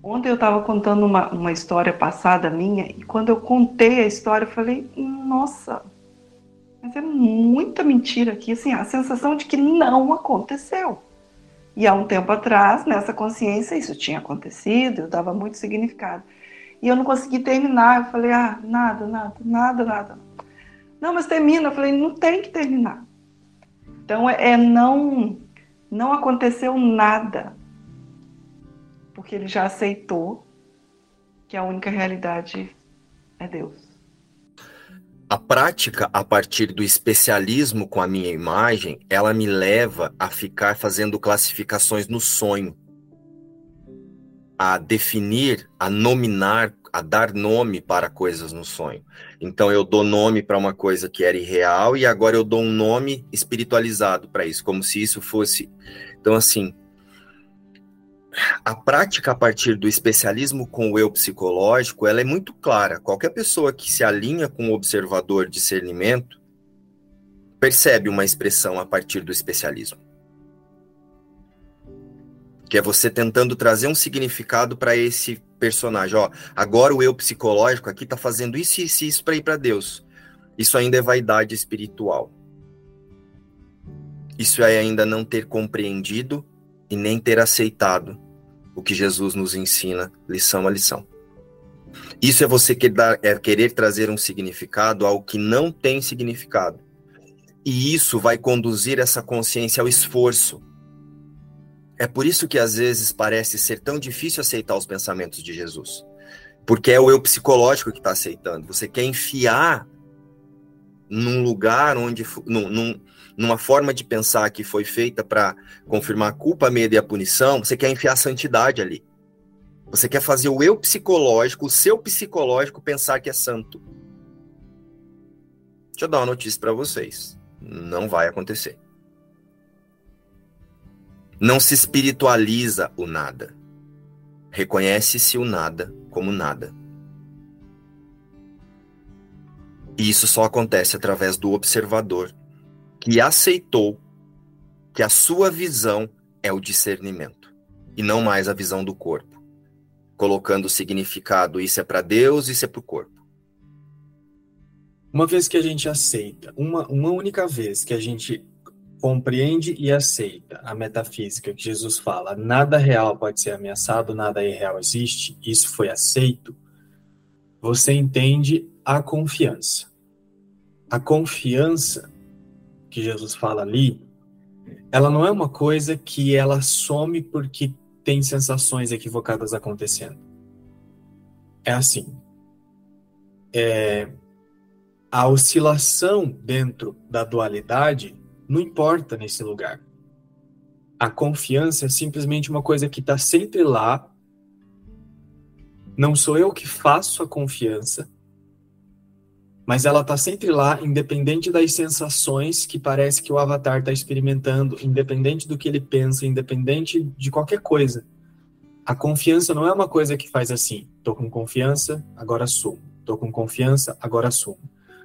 Ontem eu estava contando uma, uma história passada minha, e quando eu contei a história, eu falei: nossa, mas é muita mentira aqui. Assim, a sensação de que não aconteceu. E há um tempo atrás, nessa consciência, isso tinha acontecido, eu dava muito significado. E eu não consegui terminar. Eu falei, ah, nada, nada, nada, nada. Não, mas termina. Eu falei, não tem que terminar. Então é, é não, não aconteceu nada. Porque ele já aceitou que a única realidade é Deus. A prática a partir do especialismo com a minha imagem, ela me leva a ficar fazendo classificações no sonho a definir, a nominar, a dar nome para coisas no sonho. Então eu dou nome para uma coisa que era irreal e agora eu dou um nome espiritualizado para isso, como se isso fosse. Então assim, a prática a partir do especialismo com o eu psicológico, ela é muito clara. Qualquer pessoa que se alinha com o observador discernimento percebe uma expressão a partir do especialismo que é você tentando trazer um significado para esse personagem. Ó, agora o eu psicológico aqui está fazendo isso e isso, isso para ir para Deus. Isso ainda é vaidade espiritual. Isso é ainda não ter compreendido e nem ter aceitado o que Jesus nos ensina, lição a lição. Isso é você é querer trazer um significado ao que não tem significado. E isso vai conduzir essa consciência ao esforço é por isso que às vezes parece ser tão difícil aceitar os pensamentos de Jesus. Porque é o eu psicológico que está aceitando. Você quer enfiar num lugar onde. Num, num, numa forma de pensar que foi feita para confirmar a culpa, a medo e a punição, você quer enfiar a santidade ali. Você quer fazer o eu psicológico, o seu psicológico, pensar que é santo. Deixa eu dar uma notícia para vocês. Não vai acontecer. Não se espiritualiza o nada. Reconhece-se o nada como nada. E isso só acontece através do observador que aceitou que a sua visão é o discernimento e não mais a visão do corpo, colocando o significado isso é para Deus, isso é para o corpo. Uma vez que a gente aceita, uma, uma única vez que a gente compreende e aceita a metafísica que Jesus fala, nada real pode ser ameaçado, nada irreal existe, isso foi aceito, você entende a confiança. a confiança que Jesus fala ali, ela não é uma coisa que ela some porque tem sensações equivocadas acontecendo. É assim. É, a oscilação dentro da dualidade não importa nesse lugar. A confiança é simplesmente uma coisa que está sempre lá. Não sou eu que faço a confiança, mas ela está sempre lá, independente das sensações que parece que o avatar está experimentando, independente do que ele pensa, independente de qualquer coisa. A confiança não é uma coisa que faz assim, tô com confiança, agora assumo. Tô com confiança, agora assumo.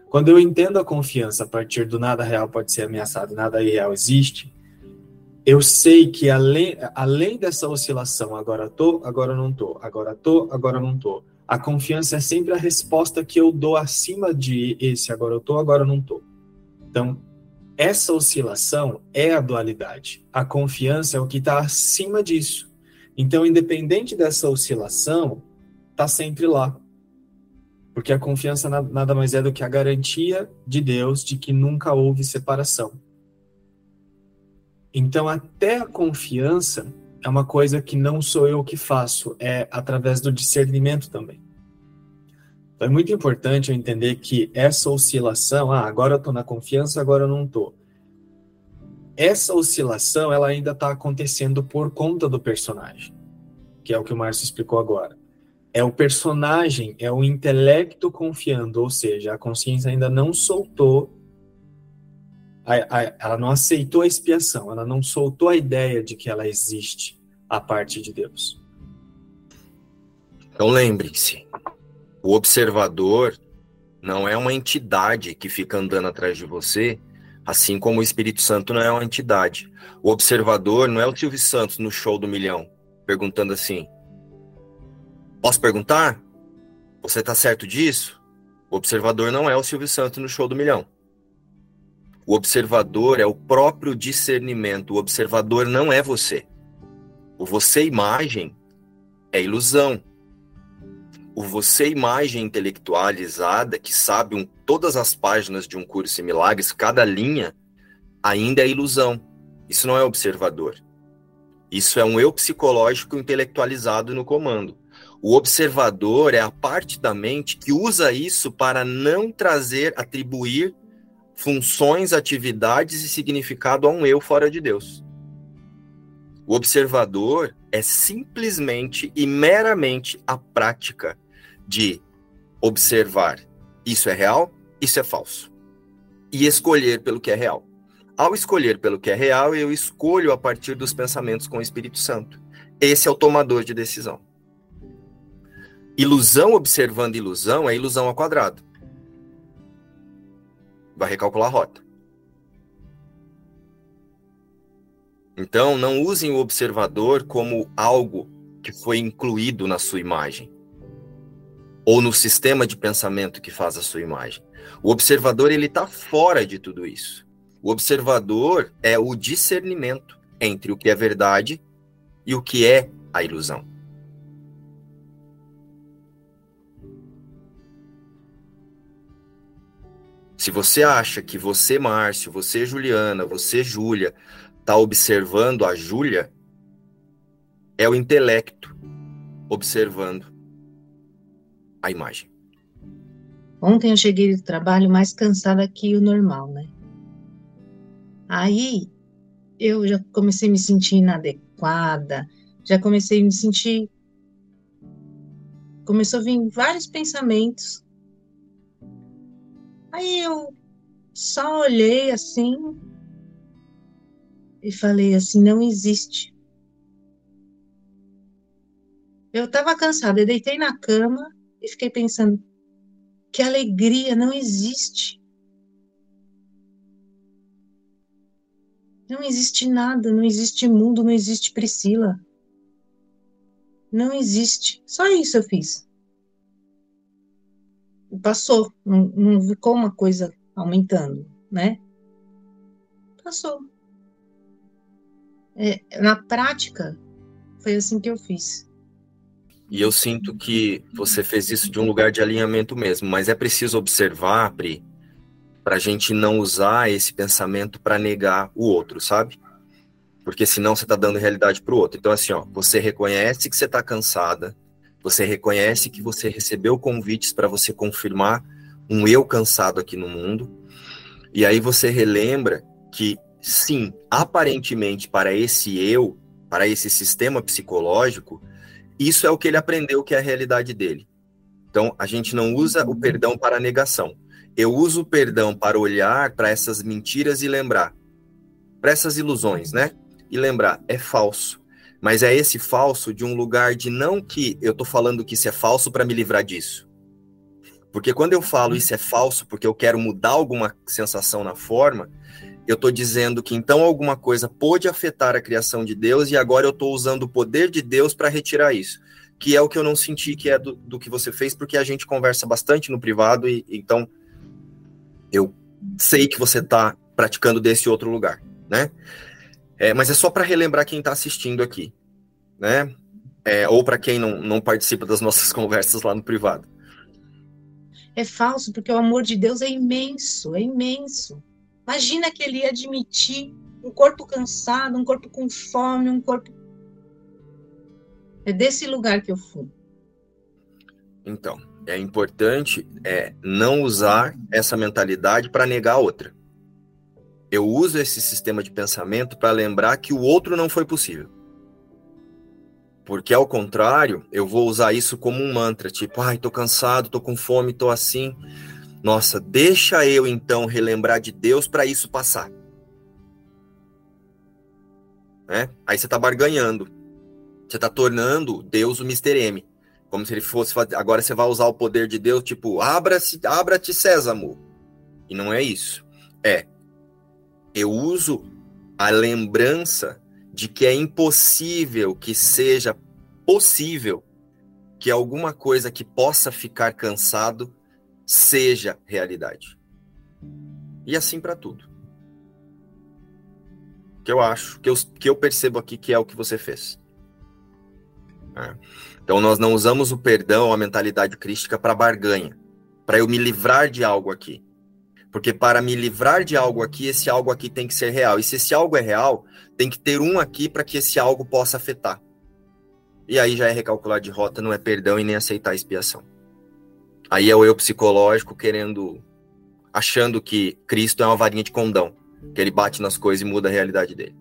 Quando eu entendo a confiança a partir do nada real pode ser ameaçado, nada irreal existe, eu sei que além, além dessa oscilação, agora tô, agora não tô, agora tô, agora não tô, a confiança é sempre a resposta que eu dou acima de esse agora eu tô, agora não tô. Então, essa oscilação é a dualidade. A confiança é o que está acima disso. Então, independente dessa oscilação, está sempre lá. Porque a confiança nada mais é do que a garantia de Deus de que nunca houve separação. Então, até a confiança é uma coisa que não sou eu que faço, é através do discernimento também. Então é muito importante eu entender que essa oscilação, ah, agora eu estou na confiança, agora eu não estou. Essa oscilação, ela ainda está acontecendo por conta do personagem, que é o que o Márcio explicou agora. É o personagem, é o intelecto confiando, ou seja, a consciência ainda não soltou ela não aceitou a expiação, ela não soltou a ideia de que ela existe a parte de Deus. Então lembre-se, o observador não é uma entidade que fica andando atrás de você, assim como o Espírito Santo não é uma entidade. O observador não é o Silvio Santos no show do milhão, perguntando assim: Posso perguntar? Você está certo disso? O observador não é o Silvio Santos no show do milhão. O observador é o próprio discernimento. O observador não é você. O você imagem é ilusão. O você imagem intelectualizada que sabe um, todas as páginas de um curso em milagres, cada linha, ainda é ilusão. Isso não é observador. Isso é um eu psicológico intelectualizado no comando. O observador é a parte da mente que usa isso para não trazer, atribuir funções, atividades e significado a um eu fora de Deus. O observador é simplesmente e meramente a prática de observar isso é real, isso é falso. E escolher pelo que é real. Ao escolher pelo que é real, eu escolho a partir dos pensamentos com o Espírito Santo. Esse é o tomador de decisão. Ilusão observando ilusão é ilusão ao quadrado vai recalcular a rota. Então, não usem o observador como algo que foi incluído na sua imagem ou no sistema de pensamento que faz a sua imagem. O observador ele está fora de tudo isso. O observador é o discernimento entre o que é verdade e o que é a ilusão. Se você acha que você, Márcio, você, Juliana, você, Júlia, está observando a Júlia, é o intelecto observando a imagem. Ontem eu cheguei do trabalho mais cansada que o normal, né? Aí eu já comecei a me sentir inadequada, já comecei a me sentir. Começou a vir vários pensamentos Aí eu só olhei assim e falei assim: não existe. Eu estava cansada, eu deitei na cama e fiquei pensando: que alegria, não existe. Não existe nada, não existe mundo, não existe Priscila. Não existe. Só isso eu fiz passou, não, não ficou uma coisa aumentando, né? Passou. É, na prática, foi assim que eu fiz. E eu sinto que você fez isso de um lugar de alinhamento mesmo, mas é preciso observar, Pri, para a gente não usar esse pensamento para negar o outro, sabe? Porque senão você está dando realidade para o outro. Então, assim, ó, você reconhece que você está cansada, você reconhece que você recebeu convites para você confirmar um eu cansado aqui no mundo, e aí você relembra que, sim, aparentemente para esse eu, para esse sistema psicológico, isso é o que ele aprendeu que é a realidade dele. Então, a gente não usa o perdão para negação. Eu uso o perdão para olhar para essas mentiras e lembrar, para essas ilusões, né? E lembrar, é falso. Mas é esse falso de um lugar de não que eu tô falando que isso é falso para me livrar disso. Porque quando eu falo isso é falso porque eu quero mudar alguma sensação na forma, eu estou dizendo que então alguma coisa pôde afetar a criação de Deus e agora eu estou usando o poder de Deus para retirar isso. Que é o que eu não senti que é do, do, que você fez, porque a gente conversa bastante no privado e então eu sei que você está praticando desse outro lugar, né? É, mas é só para relembrar quem está assistindo aqui, né? É, ou para quem não, não participa das nossas <laughs> conversas lá no privado. É falso, porque o amor de Deus é imenso, é imenso. Imagina que ele ia admitir um corpo cansado, um corpo com fome, um corpo. É desse lugar que eu fui. Então, é importante é, não usar essa mentalidade para negar a outra eu uso esse sistema de pensamento para lembrar que o outro não foi possível. Porque ao contrário, eu vou usar isso como um mantra, tipo, ai, tô cansado, tô com fome, tô assim. Nossa, deixa eu então relembrar de Deus para isso passar. Né? Aí você tá barganhando. Você tá tornando Deus o Mr. M. Como se ele fosse agora você vai usar o poder de Deus, tipo, abra-se, abra-te sésamo. E não é isso. É, eu uso a lembrança de que é impossível que seja possível que alguma coisa que possa ficar cansado seja realidade. E assim para tudo. Que eu acho, que eu, que eu percebo aqui que é o que você fez. É. Então nós não usamos o perdão, a mentalidade crística para barganha, para eu me livrar de algo aqui. Porque para me livrar de algo aqui, esse algo aqui tem que ser real. E se esse algo é real, tem que ter um aqui para que esse algo possa afetar. E aí já é recalcular de rota, não é perdão e nem aceitar a expiação. Aí é o eu psicológico querendo, achando que Cristo é uma varinha de condão, que ele bate nas coisas e muda a realidade dele.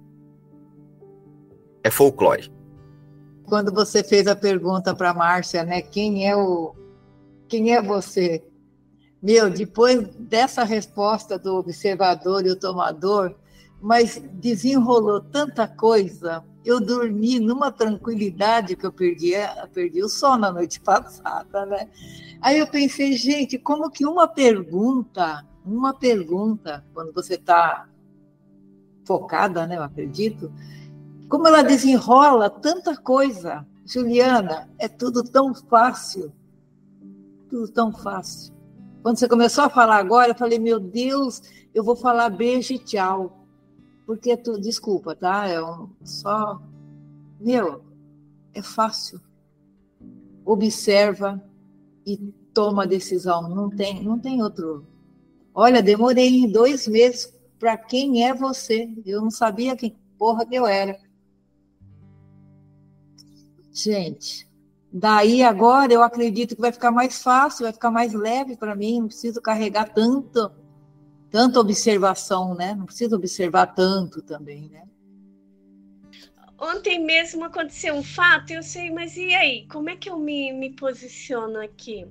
É folclore. Quando você fez a pergunta para Márcia, né, quem é o quem é você? Meu, depois dessa resposta do observador e o tomador, mas desenrolou tanta coisa. Eu dormi numa tranquilidade que eu perdi, eu perdi o sono na noite <laughs> passada, né? Aí eu pensei, gente, como que uma pergunta, uma pergunta, quando você está focada, né? Eu acredito, como ela desenrola tanta coisa. Juliana, é tudo tão fácil, tudo tão fácil. Quando você começou a falar agora, eu falei, meu Deus, eu vou falar beijo e tchau. Porque tu, desculpa, tá? É um, só. Meu, é fácil. Observa e toma a decisão. Não tem, não tem outro. Olha, demorei dois meses para quem é você. Eu não sabia quem porra que eu era. Gente, Daí agora eu acredito que vai ficar mais fácil, vai ficar mais leve para mim, não preciso carregar tanto, tanta observação, né? Não preciso observar tanto também, né? Ontem mesmo aconteceu um fato, eu sei, mas e aí? Como é que eu me, me posiciono aqui?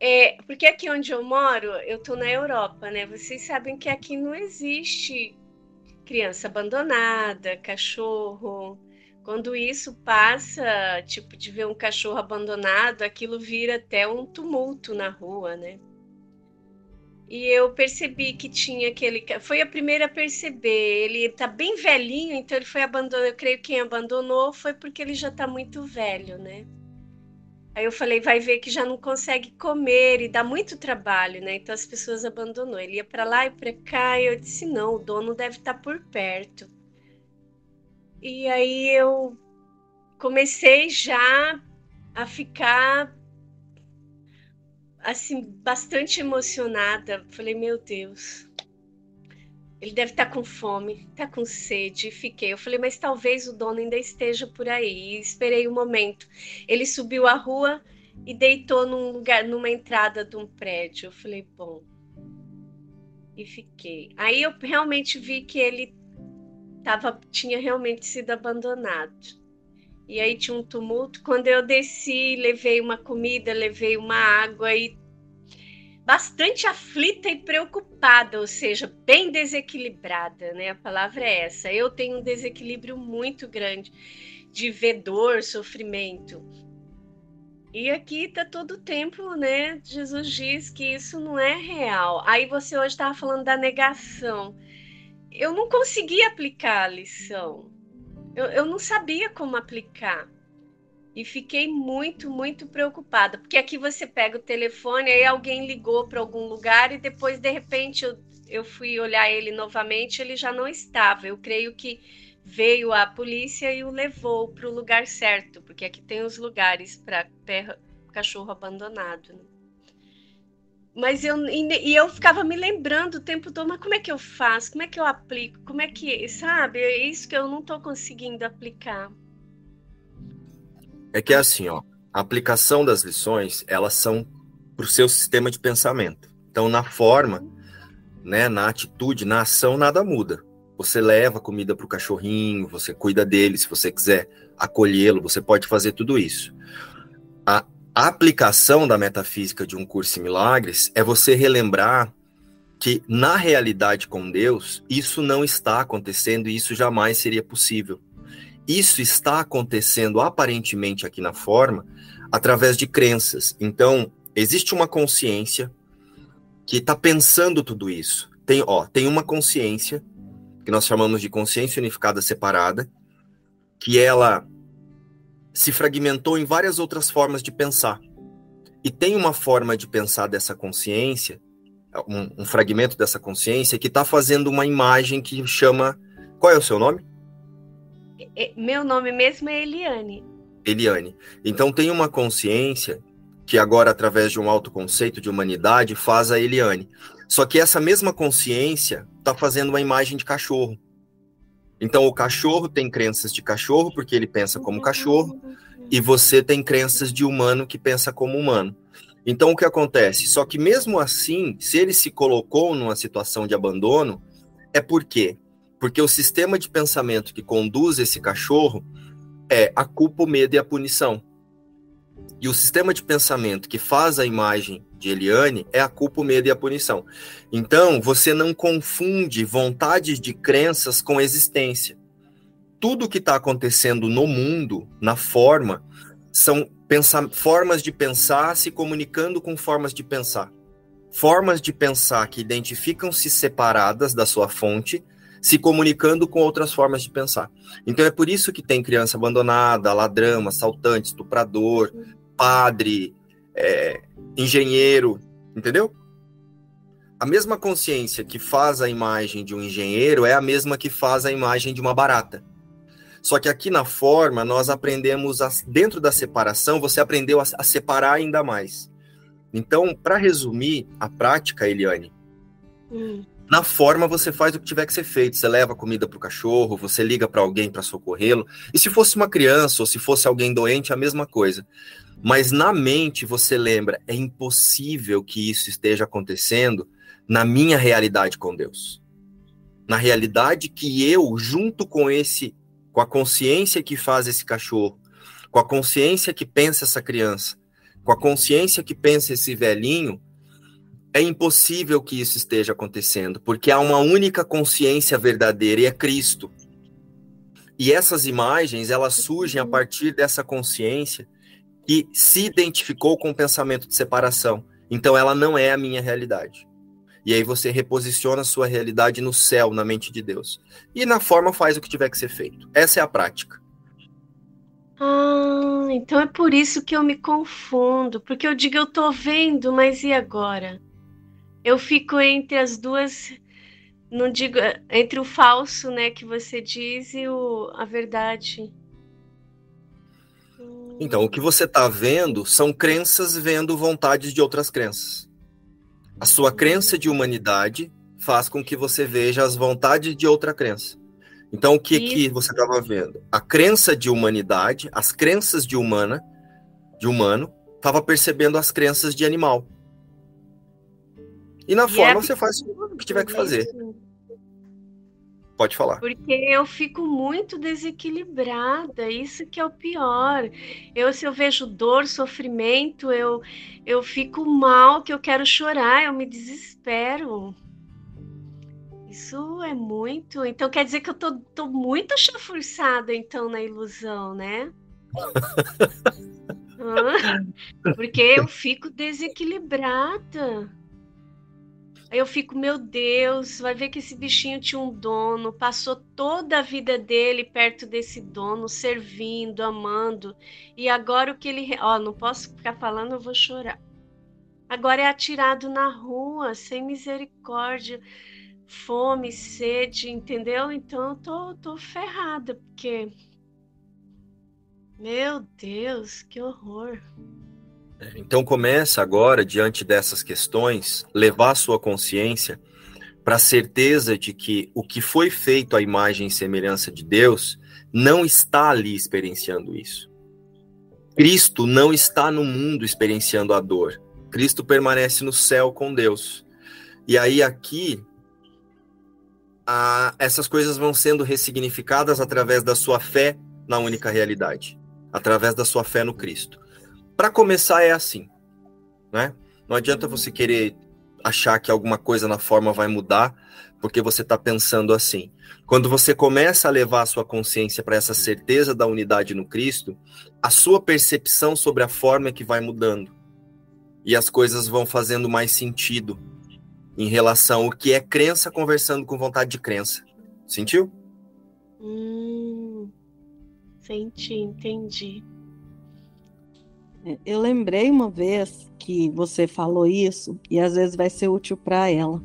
É, porque aqui onde eu moro, eu estou na Europa, né? Vocês sabem que aqui não existe criança abandonada, cachorro, quando isso passa, tipo, de ver um cachorro abandonado, aquilo vira até um tumulto na rua, né? E eu percebi que tinha aquele. Foi a primeira a perceber. Ele tá bem velhinho, então ele foi abandonado. Eu creio que quem abandonou foi porque ele já tá muito velho, né? Aí eu falei, vai ver que já não consegue comer e dá muito trabalho, né? Então as pessoas abandonou. Ele ia para lá e para cá, e eu disse: não, o dono deve estar tá por perto. E aí eu comecei já a ficar assim, bastante emocionada. Falei, meu Deus, ele deve estar tá com fome, está com sede. Fiquei. Eu falei, mas talvez o dono ainda esteja por aí. E esperei um momento. Ele subiu a rua e deitou num lugar, numa entrada de um prédio. Eu falei, bom. E fiquei. Aí eu realmente vi que ele tava, tinha realmente sido abandonado. E aí tinha um tumulto. Quando eu desci, levei uma comida, levei uma água e bastante aflita e preocupada, ou seja, bem desequilibrada, né? A palavra é essa. Eu tenho um desequilíbrio muito grande de ver dor, sofrimento. E aqui está todo o tempo, né? Jesus diz que isso não é real. Aí você hoje estava falando da negação. Eu não consegui aplicar a lição. Eu, eu não sabia como aplicar. E fiquei muito, muito preocupada, porque aqui você pega o telefone, aí alguém ligou para algum lugar e depois, de repente, eu, eu fui olhar ele novamente, ele já não estava. Eu creio que veio a polícia e o levou para o lugar certo, porque aqui tem os lugares para cachorro abandonado. Né? Mas eu e eu ficava me lembrando o tempo todo, mas como é que eu faço? Como é que eu aplico? Como é que, sabe? É isso que eu não estou conseguindo aplicar. É que é assim, ó, a aplicação das lições, elas são para o seu sistema de pensamento. Então, na forma, né, na atitude, na ação, nada muda. Você leva comida para o cachorrinho, você cuida dele, se você quiser acolhê-lo, você pode fazer tudo isso. A aplicação da metafísica de um curso em milagres é você relembrar que na realidade com Deus, isso não está acontecendo e isso jamais seria possível. Isso está acontecendo aparentemente aqui na forma através de crenças. Então, existe uma consciência que está pensando tudo isso. Tem, ó, tem uma consciência que nós chamamos de consciência unificada separada, que ela se fragmentou em várias outras formas de pensar. E tem uma forma de pensar dessa consciência, um, um fragmento dessa consciência, que está fazendo uma imagem que chama. Qual é o seu nome? É, meu nome mesmo é Eliane. Eliane. Então tem uma consciência que agora, através de um autoconceito de humanidade, faz a Eliane. Só que essa mesma consciência está fazendo uma imagem de cachorro. Então o cachorro tem crenças de cachorro, porque ele pensa como cachorro, e você tem crenças de humano que pensa como humano. Então o que acontece? Só que mesmo assim, se ele se colocou numa situação de abandono, é por quê? Porque o sistema de pensamento que conduz esse cachorro é a culpa, o medo e a punição. E o sistema de pensamento que faz a imagem de Eliane é a culpa, o medo e a punição. Então, você não confunde vontades de crenças com existência. Tudo que está acontecendo no mundo, na forma, são formas de pensar se comunicando com formas de pensar. Formas de pensar que identificam-se separadas da sua fonte se comunicando com outras formas de pensar. Então é por isso que tem criança abandonada, ladrão, assaltante, estuprador, padre, é, engenheiro, entendeu? A mesma consciência que faz a imagem de um engenheiro é a mesma que faz a imagem de uma barata. Só que aqui na forma, nós aprendemos, a, dentro da separação, você aprendeu a, a separar ainda mais. Então, para resumir a prática, Eliane, hum. Na forma, você faz o que tiver que ser feito. Você leva comida para o cachorro, você liga para alguém para socorrê-lo. E se fosse uma criança ou se fosse alguém doente, a mesma coisa. Mas na mente você lembra, é impossível que isso esteja acontecendo na minha realidade com Deus. Na realidade que eu, junto com esse, com a consciência que faz esse cachorro, com a consciência que pensa essa criança, com a consciência que pensa esse velhinho, é impossível que isso esteja acontecendo, porque há uma única consciência verdadeira e é Cristo. E essas imagens, elas surgem a partir dessa consciência que se identificou com o pensamento de separação. Então ela não é a minha realidade. E aí você reposiciona a sua realidade no céu, na mente de Deus. E na forma faz o que tiver que ser feito. Essa é a prática. Ah, então é por isso que eu me confundo, porque eu digo eu tô vendo, mas e agora? eu fico entre as duas, não digo entre o falso, né, que você diz e o, a verdade. Então, o que você está vendo são crenças vendo vontades de outras crenças. A sua crença de humanidade faz com que você veja as vontades de outra crença. Então, o que, que você estava vendo? A crença de humanidade, as crenças de humana, de humano, estava percebendo as crenças de animal. E na e forma é... você faz o que tiver que fazer. Pode falar. Porque eu fico muito desequilibrada, isso que é o pior. Eu, se eu vejo dor, sofrimento, eu, eu fico mal, que eu quero chorar, eu me desespero. Isso é muito. Então quer dizer que eu tô, tô muito chafurçada, então, na ilusão, né? <laughs> Porque eu fico desequilibrada. Aí eu fico, meu Deus, vai ver que esse bichinho tinha um dono, passou toda a vida dele perto desse dono, servindo, amando. E agora o que ele. Ó, não posso ficar falando, eu vou chorar. Agora é atirado na rua, sem misericórdia, fome, sede, entendeu? Então eu tô, tô ferrada, porque. Meu Deus, que horror. Então começa agora, diante dessas questões, levar sua consciência para a certeza de que o que foi feito à imagem e semelhança de Deus não está ali experienciando isso. Cristo não está no mundo experienciando a dor. Cristo permanece no céu com Deus. E aí aqui a, essas coisas vão sendo ressignificadas através da sua fé na única realidade, através da sua fé no Cristo. Para começar é assim, né? Não adianta você querer achar que alguma coisa na forma vai mudar porque você está pensando assim. Quando você começa a levar a sua consciência para essa certeza da unidade no Cristo, a sua percepção sobre a forma é que vai mudando. E as coisas vão fazendo mais sentido em relação ao que é crença conversando com vontade de crença. Sentiu? Hum, senti, entendi. Eu lembrei uma vez que você falou isso, e às vezes vai ser útil para ela,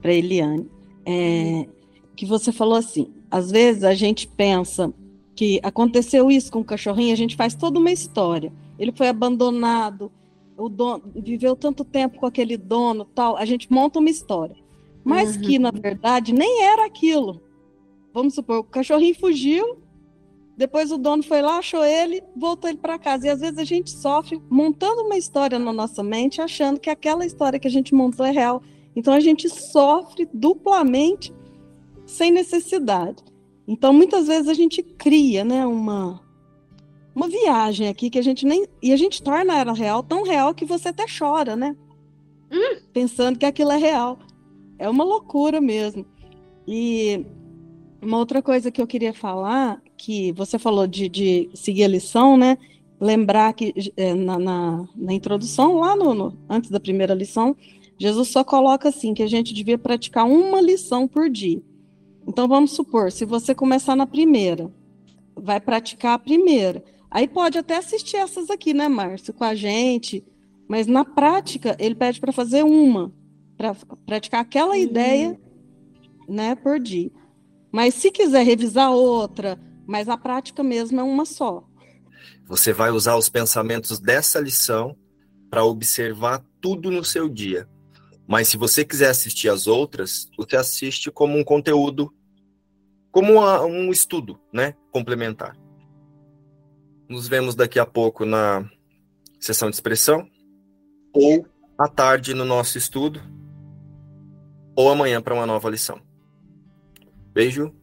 para Eliane, é, que você falou assim: às vezes a gente pensa que aconteceu isso com o cachorrinho, a gente faz toda uma história. Ele foi abandonado, o dono viveu tanto tempo com aquele dono, tal. A gente monta uma história, mas uhum. que na verdade nem era aquilo. Vamos supor, o cachorrinho fugiu, depois o dono foi lá, achou ele, voltou ele para casa. E às vezes a gente sofre montando uma história na nossa mente, achando que aquela história que a gente montou é real. Então a gente sofre duplamente sem necessidade. Então muitas vezes a gente cria, né, uma uma viagem aqui que a gente nem e a gente torna ela real tão real que você até chora, né? Hum. Pensando que aquilo é real. É uma loucura mesmo. E uma outra coisa que eu queria falar que você falou de, de seguir a lição, né? Lembrar que é, na, na, na, introdução, lá no, no, antes da primeira lição, Jesus só coloca assim que a gente devia praticar uma lição por dia. Então vamos supor, se você começar na primeira, vai praticar a primeira. Aí pode até assistir essas aqui, né, Márcio, com a gente, mas na prática ele pede para fazer uma, para praticar aquela ideia, né, por dia. Mas se quiser revisar outra, mas a prática mesmo é uma só. Você vai usar os pensamentos dessa lição para observar tudo no seu dia. Mas se você quiser assistir as outras, você assiste como um conteúdo, como uma, um estudo, né, complementar. Nos vemos daqui a pouco na sessão de expressão, ou à tarde no nosso estudo, ou amanhã para uma nova lição. Beijo.